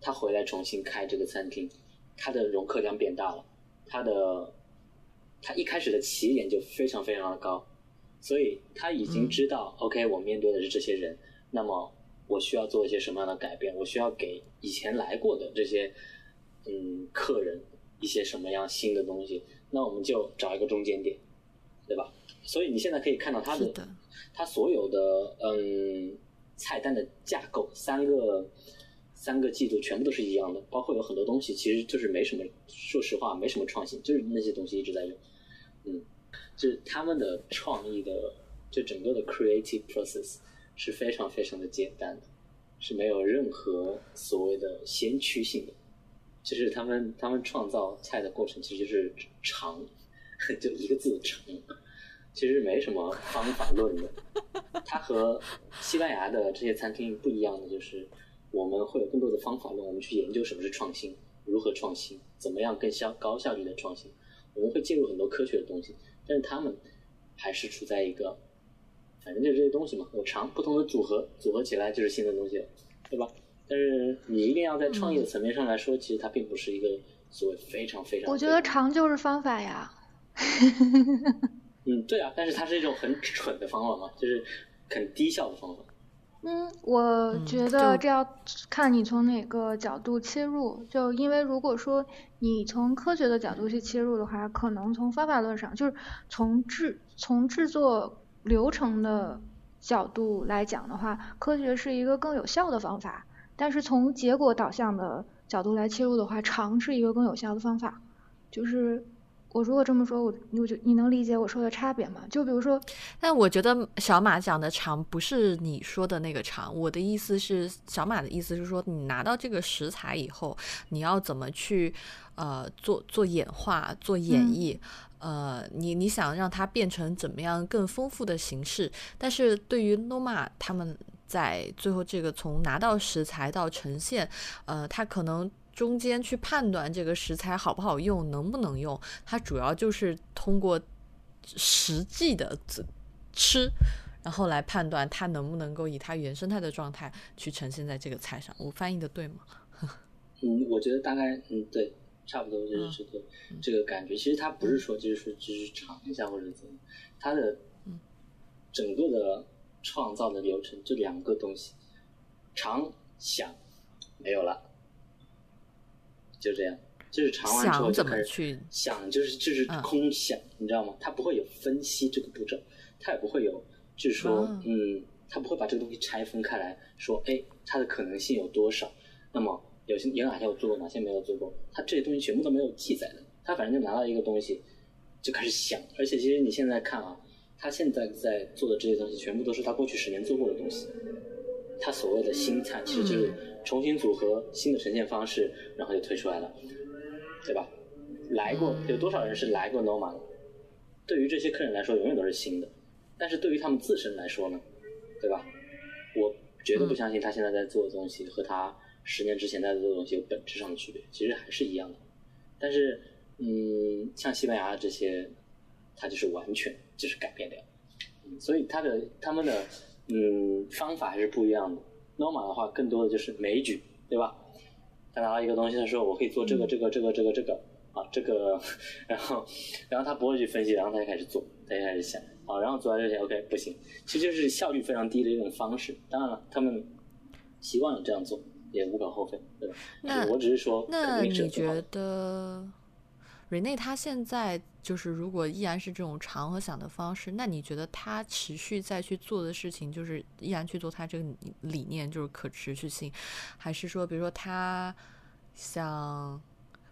他回来重新开这个餐厅，他的容客量变大了，他的他一开始的起点就非常非常的高，所以他已经知道 OK，我面对的是这些人，那么我需要做一些什么样的改变？我需要给以前来过的这些嗯客人一些什么样新的东西？那我们就找一个中间点。对吧？所以你现在可以看到他的，他所有的嗯菜单的架构，三个三个季度全部都是一样的，包括有很多东西其实就是没什么，说实话没什么创新，就是那些东西一直在用，嗯，就是他们的创意的，就整个的 creative process 是非常非常的简单的，是没有任何所谓的先驱性的，就是他们他们创造菜的过程其实就是长。就一个字尝，其实没什么方法论的。它和西班牙的这些餐厅不一样的就是，我们会有更多的方法论，我们去研究什么是创新，如何创新，怎么样更效高效率的创新。我们会介入很多科学的东西，但是他们还是处在一个，反正就是这些东西嘛，我长不同的组合，组合起来就是新的东西了，对吧？但是你一定要在创意的层面上来说，其实它并不是一个所谓非常非常。我觉得长就是方法呀。嗯，对啊，但是它是一种很蠢的方法嘛，就是很低效的方法。嗯，我觉得这要看你从哪个角度切入。就因为如果说你从科学的角度去切入的话，可能从方法论上，就是从制从制作流程的角度来讲的话，科学是一个更有效的方法。但是从结果导向的角度来切入的话，长是一个更有效的方法。就是。我如果这么说，我我就你能理解我说的差别吗？就比如说，但我觉得小马讲的长不是你说的那个长。我的意思是，小马的意思是说，你拿到这个食材以后，你要怎么去呃做做演化、做演绎？呃，你你想让它变成怎么样更丰富的形式？但是对于 Noma 他们在最后这个从拿到食材到呈现，呃，他可能。中间去判断这个食材好不好用，能不能用，它主要就是通过实际的吃，然后来判断它能不能够以它原生态的状态去呈现在这个菜上。我翻译的对吗？嗯，我觉得大概嗯对，差不多就是这个这个感觉。其实它不是说就是说只是尝一下或者怎么，它的整个的创造的流程这两个东西，尝想没有了。就这样，就是尝完之后就开始想，就是就是空想，你知道吗？他不会有分析这个步骤，他也不会有，就是说，嗯，他不会把这个东西拆分开来说，哎，它的可能性有多少？那么有些有哪些我做过，哪些没有做过？他这些东西全部都没有记载的，他反正就拿到一个东西就开始想，而且其实你现在看啊，他现在在做的这些东西全部都是他过去十年做过的东西，他所谓的新菜其实就是。重新组合新的呈现方式，然后就推出来了，对吧？来过有多少人是来过 Noma 的？对于这些客人来说，永远都是新的。但是对于他们自身来说呢，对吧？我绝对不相信他现在在做的东西和他十年之前在做的东西有本质上的区别，其实还是一样的。但是，嗯，像西班牙这些，他就是完全就是改变掉，所以他的他们的嗯方法还是不一样的。Norma 的话，更多的就是枚举，对吧？他拿到一个东西的时候，我可以做这个、这个、这个、这个、这个啊，这个，然后，然后他不会去分析，然后他就开始做，他就开始想啊，然后做完这些 OK 不行，其实就是效率非常低的一种方式。当然了，他们习惯了这样做，也无可厚非，对吧？那我只是说，那你觉得？瑞内他现在就是，如果依然是这种长和想的方式，那你觉得他持续再去做的事情，就是依然去做他这个理念，就是可持续性，还是说，比如说他想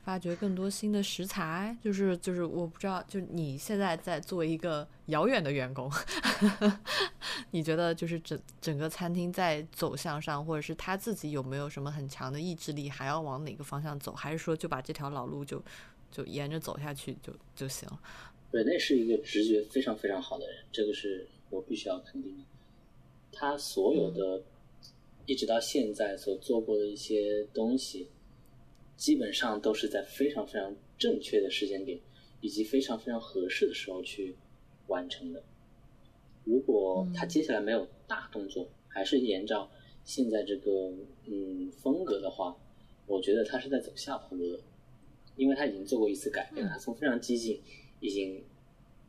发掘更多新的食材？就是就是，我不知道，就你现在在作为一个遥远的员工，你觉得就是整整个餐厅在走向上，或者是他自己有没有什么很强的意志力，还要往哪个方向走？还是说就把这条老路就？就沿着走下去就就行。对，那是一个直觉非常非常好的人，这个是我必须要肯定的。他所有的一直到现在所做过的一些东西，基本上都是在非常非常正确的时间点以及非常非常合适的时候去完成的。如果他接下来没有大动作，还是沿照现在这个嗯风格的话，我觉得他是在走下坡路的。因为他已经做过一次改变，他从非常激进，已经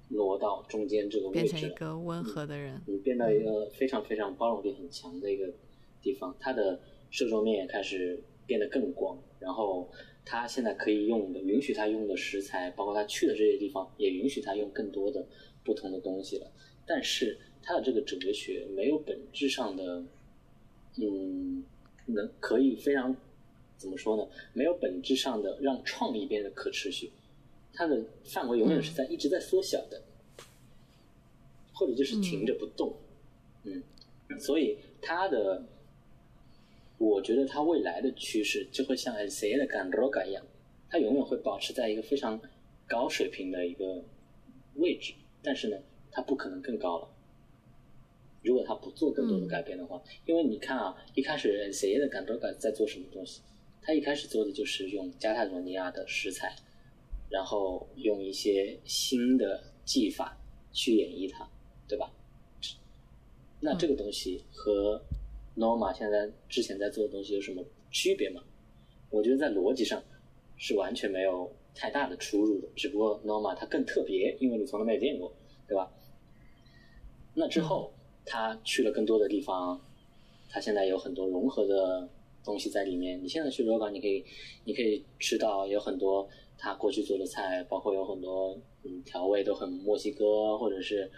挪到中间这个位置，变成一个温和的人，你变到一个非常非常包容力很强的一个地方。他的受众面也开始变得更广，然后他现在可以用的、允许他用的食材，包括他去的这些地方，也允许他用更多的不同的东西了。但是他的这个哲学没有本质上的，嗯，能可以非常。怎么说呢？没有本质上的让创意变得可持续，它的范围永远是在一直在缩小的，或者就是停着不动。嗯，所以它的，我觉得它未来的趋势就会像 S A 的 Gandroga 一样，它永远会保持在一个非常高水平的一个位置，但是呢，它不可能更高了。如果它不做更多的改变的话，因为你看啊，一开始 S A 的 Gandroga 在做什么东西？他一开始做的就是用加泰罗尼亚的食材，然后用一些新的技法去演绎它，对吧？那这个东西和 Norma 现在之前在做的东西有什么区别吗？我觉得在逻辑上是完全没有太大的出入的，只不过 Norma 它更特别，因为你从来没有见过，对吧？那之后他去了更多的地方，他现在有很多融合的东西在里面。你现在去 Roga，你可以你可以吃到有很多他过去做的菜，包括有很多嗯调味都很墨西哥或者是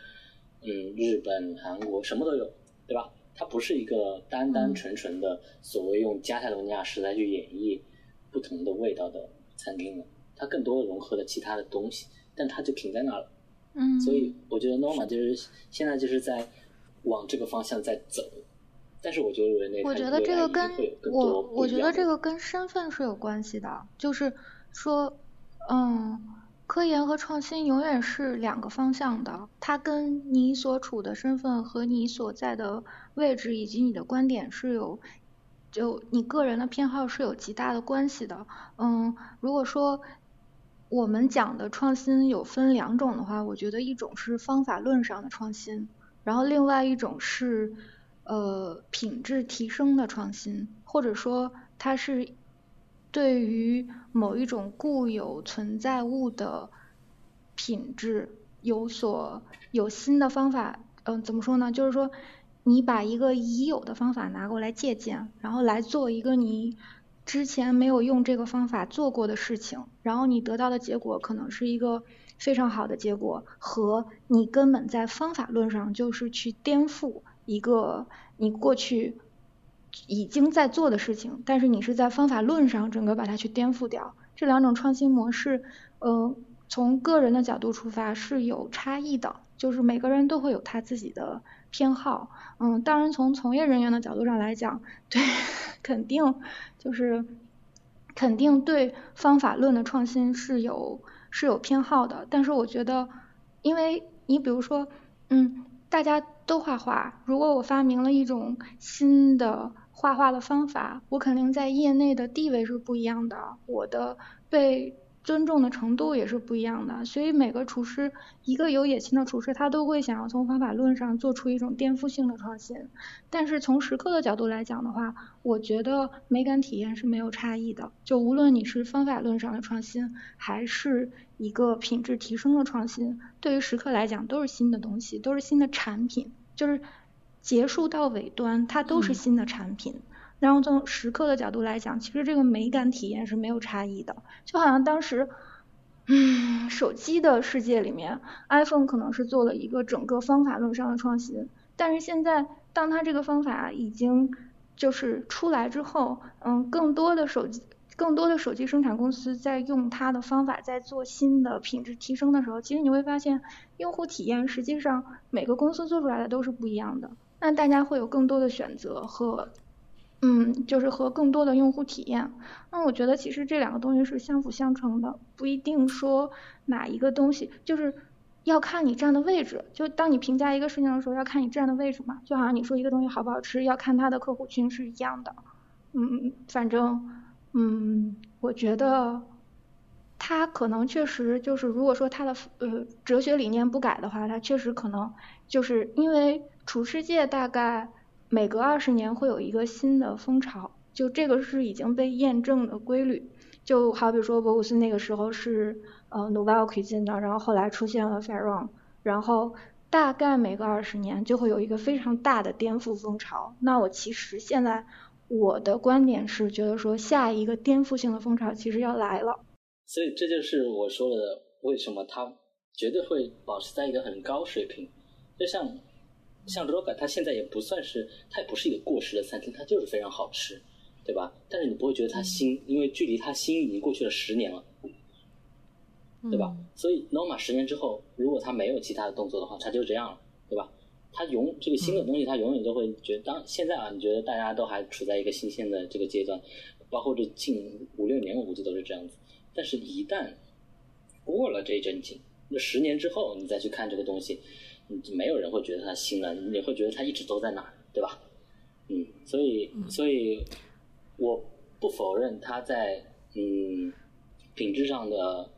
嗯日本、韩国什么都有，对吧？它不是一个单单纯纯的所谓用加泰罗尼亚食材去演绎不同的味道的餐厅了，它更多的融合了其他的东西，但它就停在那了。嗯，所以我觉得 Norma 就是现在就是在往这个方向在走，但是我觉得那我觉得这个跟我我觉得这个跟身份是有关系的，就是说，嗯，科研和创新永远是两个方向的，它跟你所处的身份和你所在的位置以及你的观点是有，就你个人的偏好是有极大的关系的。嗯，如果说。我们讲的创新有分两种的话，我觉得一种是方法论上的创新，然后另外一种是呃品质提升的创新，或者说它是对于某一种固有存在物的品质有所有新的方法，嗯，怎么说呢？就是说你把一个已有的方法拿过来借鉴，然后来做一个你。之前没有用这个方法做过的事情，然后你得到的结果可能是一个非常好的结果，和你根本在方法论上就是去颠覆一个你过去已经在做的事情，但是你是在方法论上整个把它去颠覆掉。这两种创新模式，呃，从个人的角度出发是有差异的，就是每个人都会有他自己的偏好。嗯，当然从从业人员的角度上来讲，对。肯定就是肯定对方法论的创新是有是有偏好的，但是我觉得，因为你比如说，嗯，大家都画画，如果我发明了一种新的画画的方法，我肯定在业内的地位是不一样的，我的被。尊重的程度也是不一样的，所以每个厨师，一个有野心的厨师，他都会想要从方法论上做出一种颠覆性的创新。但是从食客的角度来讲的话，我觉得美感体验是没有差异的。就无论你是方法论上的创新，还是一个品质提升的创新，对于食客来讲都是新的东西，都是新的产品，就是结束到尾端，它都是新的产品。然后从时刻的角度来讲，其实这个美感体验是没有差异的，就好像当时，嗯，手机的世界里面，iPhone 可能是做了一个整个方法论上的创新，但是现在当它这个方法已经就是出来之后，嗯，更多的手机，更多的手机生产公司在用它的方法在做新的品质提升的时候，其实你会发现用户体验实际上每个公司做出来的都是不一样的，那大家会有更多的选择和。嗯，就是和更多的用户体验。那我觉得其实这两个东西是相辅相成的，不一定说哪一个东西，就是要看你站的位置。就当你评价一个事情的时候，要看你站的位置嘛。就好像你说一个东西好不好吃，要看它的客户群是一样的。嗯，反正，嗯，我觉得它可能确实就是，如果说它的呃哲学理念不改的话，它确实可能就是因为厨师界大概。每隔二十年会有一个新的风潮，就这个是已经被验证的规律。就好比说博古斯那个时候是呃 Nouvelle Cuisine 的，然后后来出现了 fairon 然后大概每隔二十年就会有一个非常大的颠覆风潮。那我其实现在我的观点是觉得说下一个颠覆性的风潮其实要来了。所以这就是我说的为什么它绝对会保持在一个很高水平，就像。像 Roga，它现在也不算是，它也不是一个过时的餐厅，它就是非常好吃，对吧？但是你不会觉得它新，因为距离它新已经过去了十年了，对吧？所以 Norma 十年之后，如果它没有其他的动作的话，它就这样了，对吧？它永这个新的东西，它永远都会觉得，当现在啊，你觉得大家都还处在一个新鲜的这个阶段，包括这近五六年，我估计都是这样子。但是，一旦过了这一阵景，那十年之后，你再去看这个东西。没有人会觉得它新了，你会觉得它一直都在那儿，对吧？嗯，所以，所以我不否认它在嗯品质上的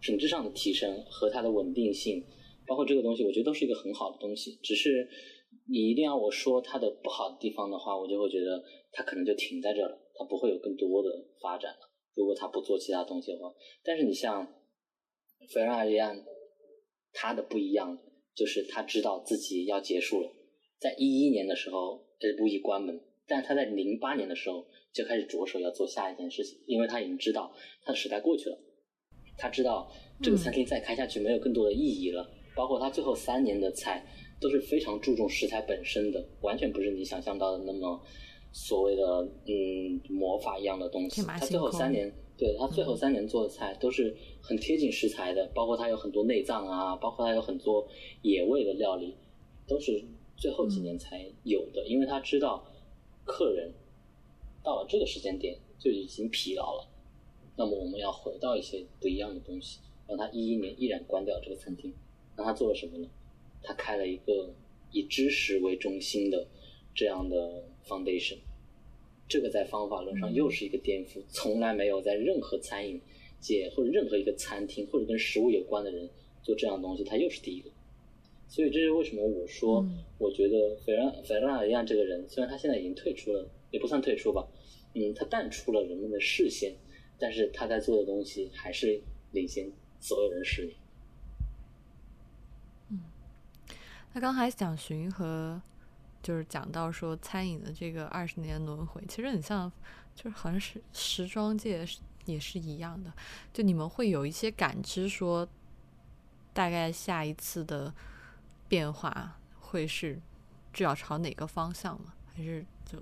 品质上的提升和它的稳定性包括这个东西，我觉得都是一个很好的东西。只是你一定要我说它的不好的地方的话，我就会觉得它可能就停在这了，它不会有更多的发展了。如果它不做其他东西的话，但是你像费尔纳里安，他的不一样就是他知道自己要结束了，在一一年的时候，这不一关门，但他在零八年的时候就开始着手要做下一件事情，因为他已经知道他的时代过去了，他知道这个餐厅再开下去没有更多的意义了，包括他最后三年的菜都是非常注重食材本身的，完全不是你想象到的那么。所谓的嗯魔法一样的东西，他最后三年，对他最后三年做的菜都是很贴近食材的，包括他有很多内脏啊，包括他有很多野味的料理，都是最后几年才有的，因为他知道客人到了这个时间点就已经疲劳了，那么我们要回到一些不一样的东西，让他一一年依然关掉这个餐厅，那他做了什么呢？他开了一个以知识为中心的这样的 foundation。这个在方法论上又是一个颠覆，从来没有在任何餐饮界或者任何一个餐厅或者跟食物有关的人做这样东西，他又是第一个。所以这是为什么我说，我觉得费拉费兰尔亚这个人，虽然他现在已经退出了，也不算退出吧，嗯，他淡出了人们的视线，但是他在做的东西还是领先所有人十年。嗯，他刚才讲寻和。就是讲到说餐饮的这个二十年轮回，其实很像，就是好像是时装界也是一样的。就你们会有一些感知，说大概下一次的变化会是就要朝哪个方向吗？还是就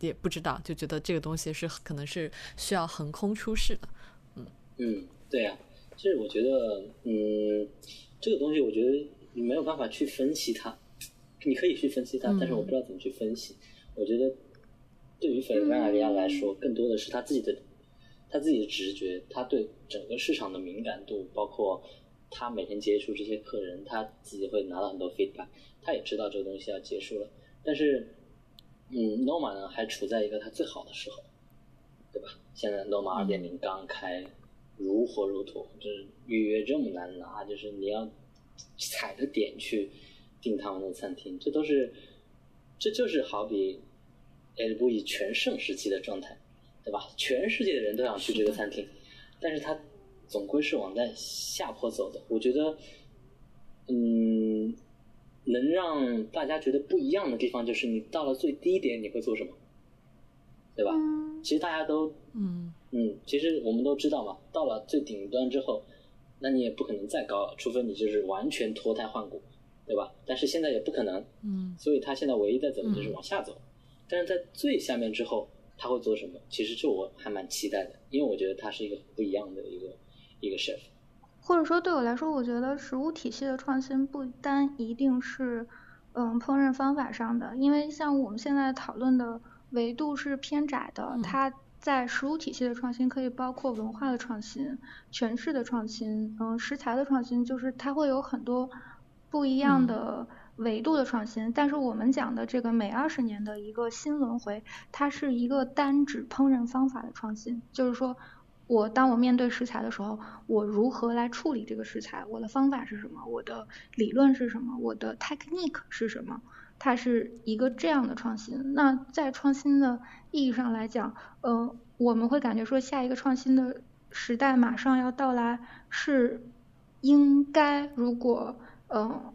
也不知道，就觉得这个东西是可能是需要横空出世的。嗯嗯，对呀，其实我觉得，嗯，这个东西我觉得你没有办法去分析它。你可以去分析他，但是我不知道怎么去分析。我觉得，对于费尔纳利亚来说，更多的是他自己的，他自己的直觉，他对整个市场的敏感度，包括他每天接触这些客人，他自己会拿到很多 feedback。他也知道这个东西要结束了，但是，嗯，Noma 呢还处在一个他最好的时候，对吧？现在 Noma 二点零刚开，如火如荼，就是预约这么难拿，就是你要踩着点去。订他们的餐厅，这都是，这就是好比 L 布以全盛时期的状态，对吧？全世界的人都想去这个餐厅，但是它总归是往在下坡走的。我觉得，嗯，能让大家觉得不一样的地方，就是你到了最低点你会做什么，对吧？其实大家都，嗯嗯，其实我们都知道嘛，到了最顶端之后，那你也不可能再高了，除非你就是完全脱胎换骨。对吧？但是现在也不可能，嗯，所以他现在唯一在走的就是往下走。但是在最下面之后，他会做什么？其实这我还蛮期待的，因为我觉得他是一个不一样的一个一个 chef。或者说对我来说，我觉得食物体系的创新不单一定是嗯烹饪方法上的，因为像我们现在讨论的维度是偏窄的。它在食物体系的创新可以包括文化的创新、诠释的创新、嗯食材的创新，就是它会有很多。不一样的维度的创新，但是我们讲的这个每二十年的一个新轮回，它是一个单指烹饪方法的创新，就是说我当我面对食材的时候，我如何来处理这个食材，我的方法是什么，我的理论是什么，我的 technique 是什么，它是一个这样的创新。那在创新的意义上来讲，呃，我们会感觉说下一个创新的时代马上要到来，是应该如果。嗯，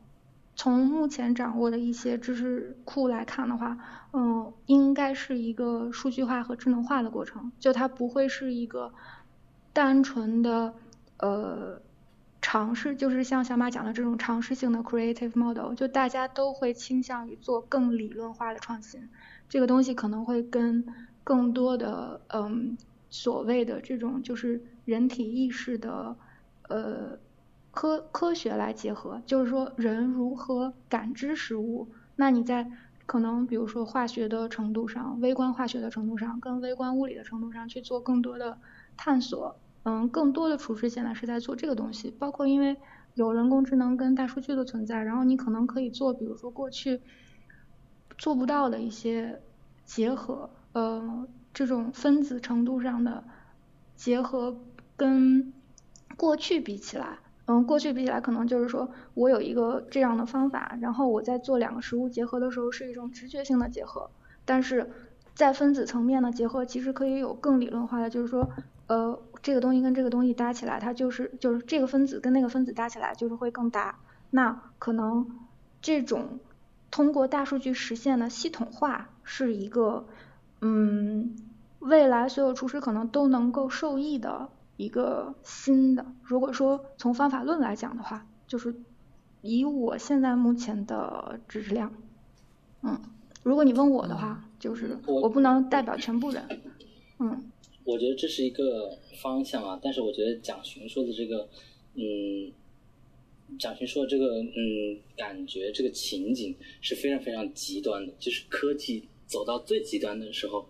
从目前掌握的一些知识库来看的话，嗯，应该是一个数据化和智能化的过程，就它不会是一个单纯的呃尝试，就是像小马讲的这种尝试性的 creative model，就大家都会倾向于做更理论化的创新，这个东西可能会跟更多的嗯所谓的这种就是人体意识的呃。科科学来结合，就是说人如何感知食物。那你在可能比如说化学的程度上，微观化学的程度上，跟微观物理的程度上去做更多的探索。嗯，更多的厨师现在是在做这个东西，包括因为有人工智能跟大数据的存在，然后你可能可以做，比如说过去做不到的一些结合，呃，这种分子程度上的结合跟过去比起来。嗯，过去比起来，可能就是说我有一个这样的方法，然后我在做两个食物结合的时候是一种直觉性的结合。但是在分子层面的结合，其实可以有更理论化的，就是说，呃，这个东西跟这个东西搭起来，它就是就是这个分子跟那个分子搭起来就是会更搭。那可能这种通过大数据实现的系统化是一个，嗯，未来所有厨师可能都能够受益的。一个新的，如果说从方法论来讲的话，就是以我现在目前的知识量，嗯，如果你问我的话，就是我不能代表全部人，嗯。我觉得这是一个方向啊，但是我觉得蒋勋说的这个，嗯，蒋勋说的这个，嗯，感觉这个情景是非常非常极端的，就是科技走到最极端的时候。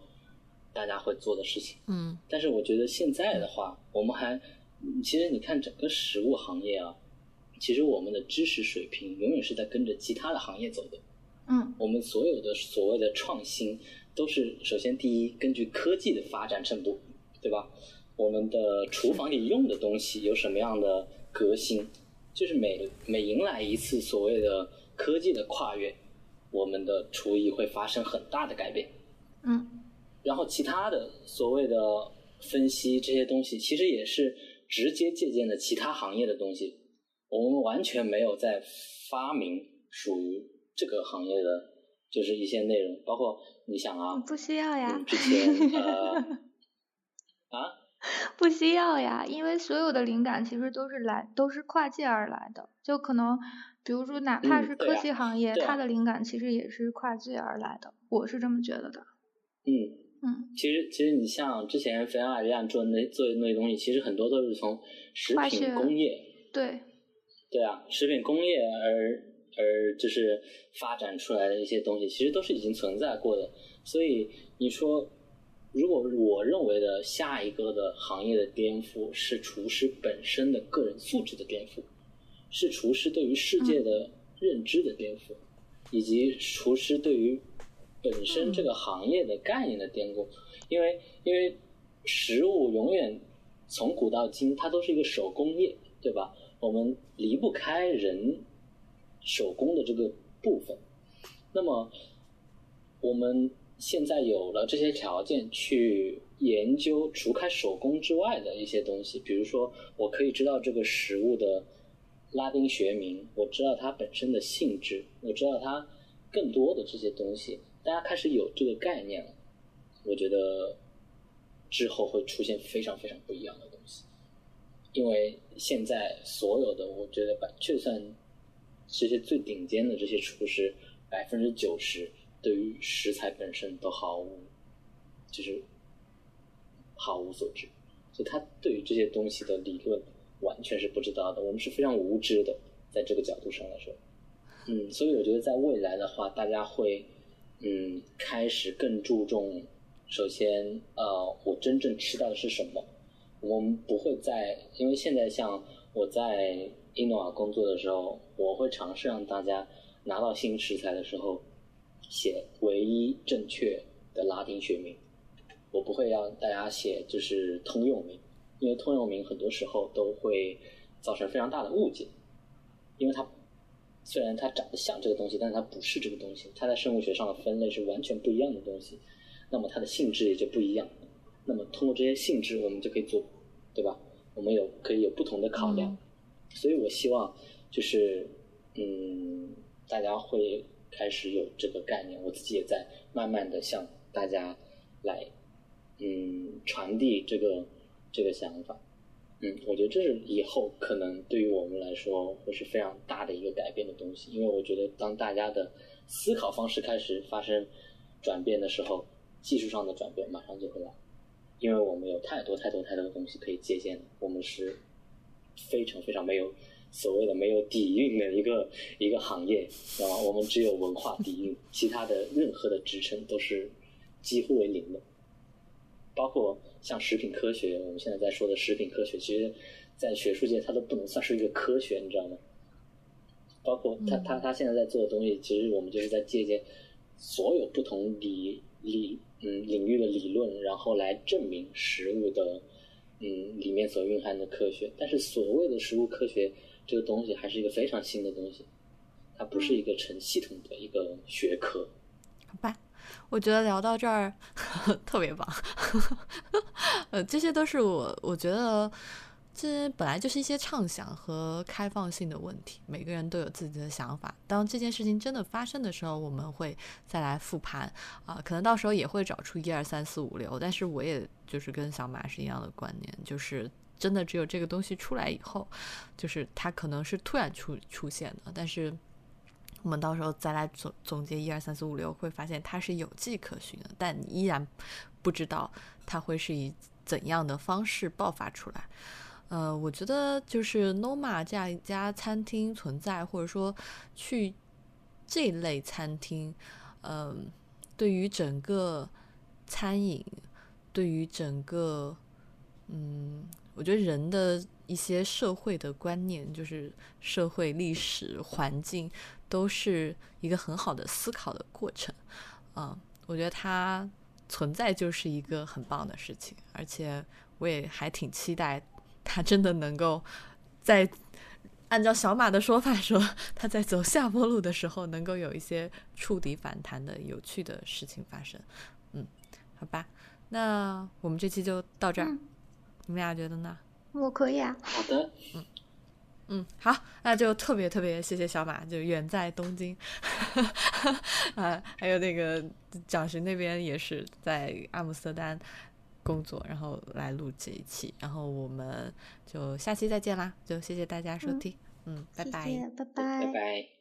大家会做的事情，嗯，但是我觉得现在的话，我们还，其实你看整个食物行业啊，其实我们的知识水平永远是在跟着其他的行业走的，嗯，我们所有的所谓的创新，都是首先第一根据科技的发展程度，对吧？我们的厨房里用的东西有什么样的革新，就是每每迎来一次所谓的科技的跨越，我们的厨艺会发生很大的改变，嗯。然后其他的所谓的分析这些东西，其实也是直接借鉴的其他行业的东西。我们完全没有在发明属于这个行业的，就是一些内容。包括你想啊，不需要呀，之前呃 啊，不需要呀，因为所有的灵感其实都是来都是跨界而来的。就可能比如说，哪怕是科技行业，它的灵感其实也是跨界而来的。我是这么觉得的。嗯。嗯，其实其实你像之前菲亚这样做那做那些东西，其实很多都是从食品工业对对啊，食品工业而而就是发展出来的一些东西，其实都是已经存在过的。所以你说，如果我认为的下一个的行业的颠覆是厨师本身的个人素质的颠覆，是厨师对于世界的认知的颠覆，以及厨师对于。本身这个行业的概念的颠覆，因为因为食物永远从古到今，它都是一个手工业，对吧？我们离不开人手工的这个部分。那么我们现在有了这些条件去研究除开手工之外的一些东西，比如说我可以知道这个食物的拉丁学名，我知道它本身的性质，我知道它更多的这些东西。大家开始有这个概念了，我觉得之后会出现非常非常不一样的东西，因为现在所有的，我觉得百就算这些最顶尖的这些厨师，百分之九十对于食材本身都毫无，就是毫无所知，所以他对于这些东西的理论完全是不知道的。我们是非常无知的，在这个角度上来说，嗯，所以我觉得在未来的话，大家会。嗯，开始更注重，首先，呃，我真正吃到的是什么？我们不会再，因为现在像我在伊诺瓦工作的时候，我会尝试让大家拿到新食材的时候写唯一正确的拉丁学名，我不会让大家写就是通用名，因为通用名很多时候都会造成非常大的误解，因为它。虽然它长得像这个东西，但是它不是这个东西。它在生物学上的分类是完全不一样的东西，那么它的性质也就不一样。那么通过这些性质，我们就可以做，对吧？我们有可以有不同的考量。所以我希望就是，嗯，大家会开始有这个概念。我自己也在慢慢的向大家来，嗯，传递这个这个想法。嗯，我觉得这是以后可能对于我们来说会是非常大的一个改变的东西，因为我觉得当大家的思考方式开始发生转变的时候，技术上的转变马上就会来，因为我们有太多太多太多的东西可以借鉴的，我们是非常非常没有所谓的没有底蕴的一个一个行业，知道吗？我们只有文化底蕴，其他的任何的支撑都是几乎为零的，包括。像食品科学，我们现在在说的食品科学，其实，在学术界它都不能算是一个科学，你知道吗？包括他他他现在在做的东西，其实我们就是在借鉴所有不同理理嗯领域的理论，然后来证明食物的嗯里面所蕴含的科学。但是所谓的食物科学，这个东西还是一个非常新的东西，它不是一个成系统的一个学科。我觉得聊到这儿 特别棒。呃，这些都是我我觉得。这本来就是一些畅想和开放性的问题，每个人都有自己的想法。当这件事情真的发生的时候，我们会再来复盘啊，可能到时候也会找出一二三四五六。但是我也就是跟小马是一样的观念，就是真的只有这个东西出来以后，就是它可能是突然出出现的，但是我们到时候再来总总结一二三四五六，会发现它是有迹可循的，但你依然不知道它会是以怎样的方式爆发出来。呃，我觉得就是 Noma 这样一家餐厅存在，或者说去这类餐厅，嗯，对于整个餐饮，对于整个，嗯，我觉得人的一些社会的观念，就是社会历史环境，都是一个很好的思考的过程。嗯，我觉得它存在就是一个很棒的事情，而且我也还挺期待。它真的能够在按照小马的说法说，它在走下坡路的时候，能够有一些触底反弹的有趣的事情发生。嗯，好吧，那我们这期就到这儿，你们俩觉得呢？我可以啊。好的。嗯嗯，好，那就特别特别谢谢小马，就远在东京，啊，还有那个蒋勋那边也是在阿姆斯特丹。工作，然后来录这一期，然后我们就下期再见啦！就谢谢大家收听，嗯，拜拜，拜拜，拜拜。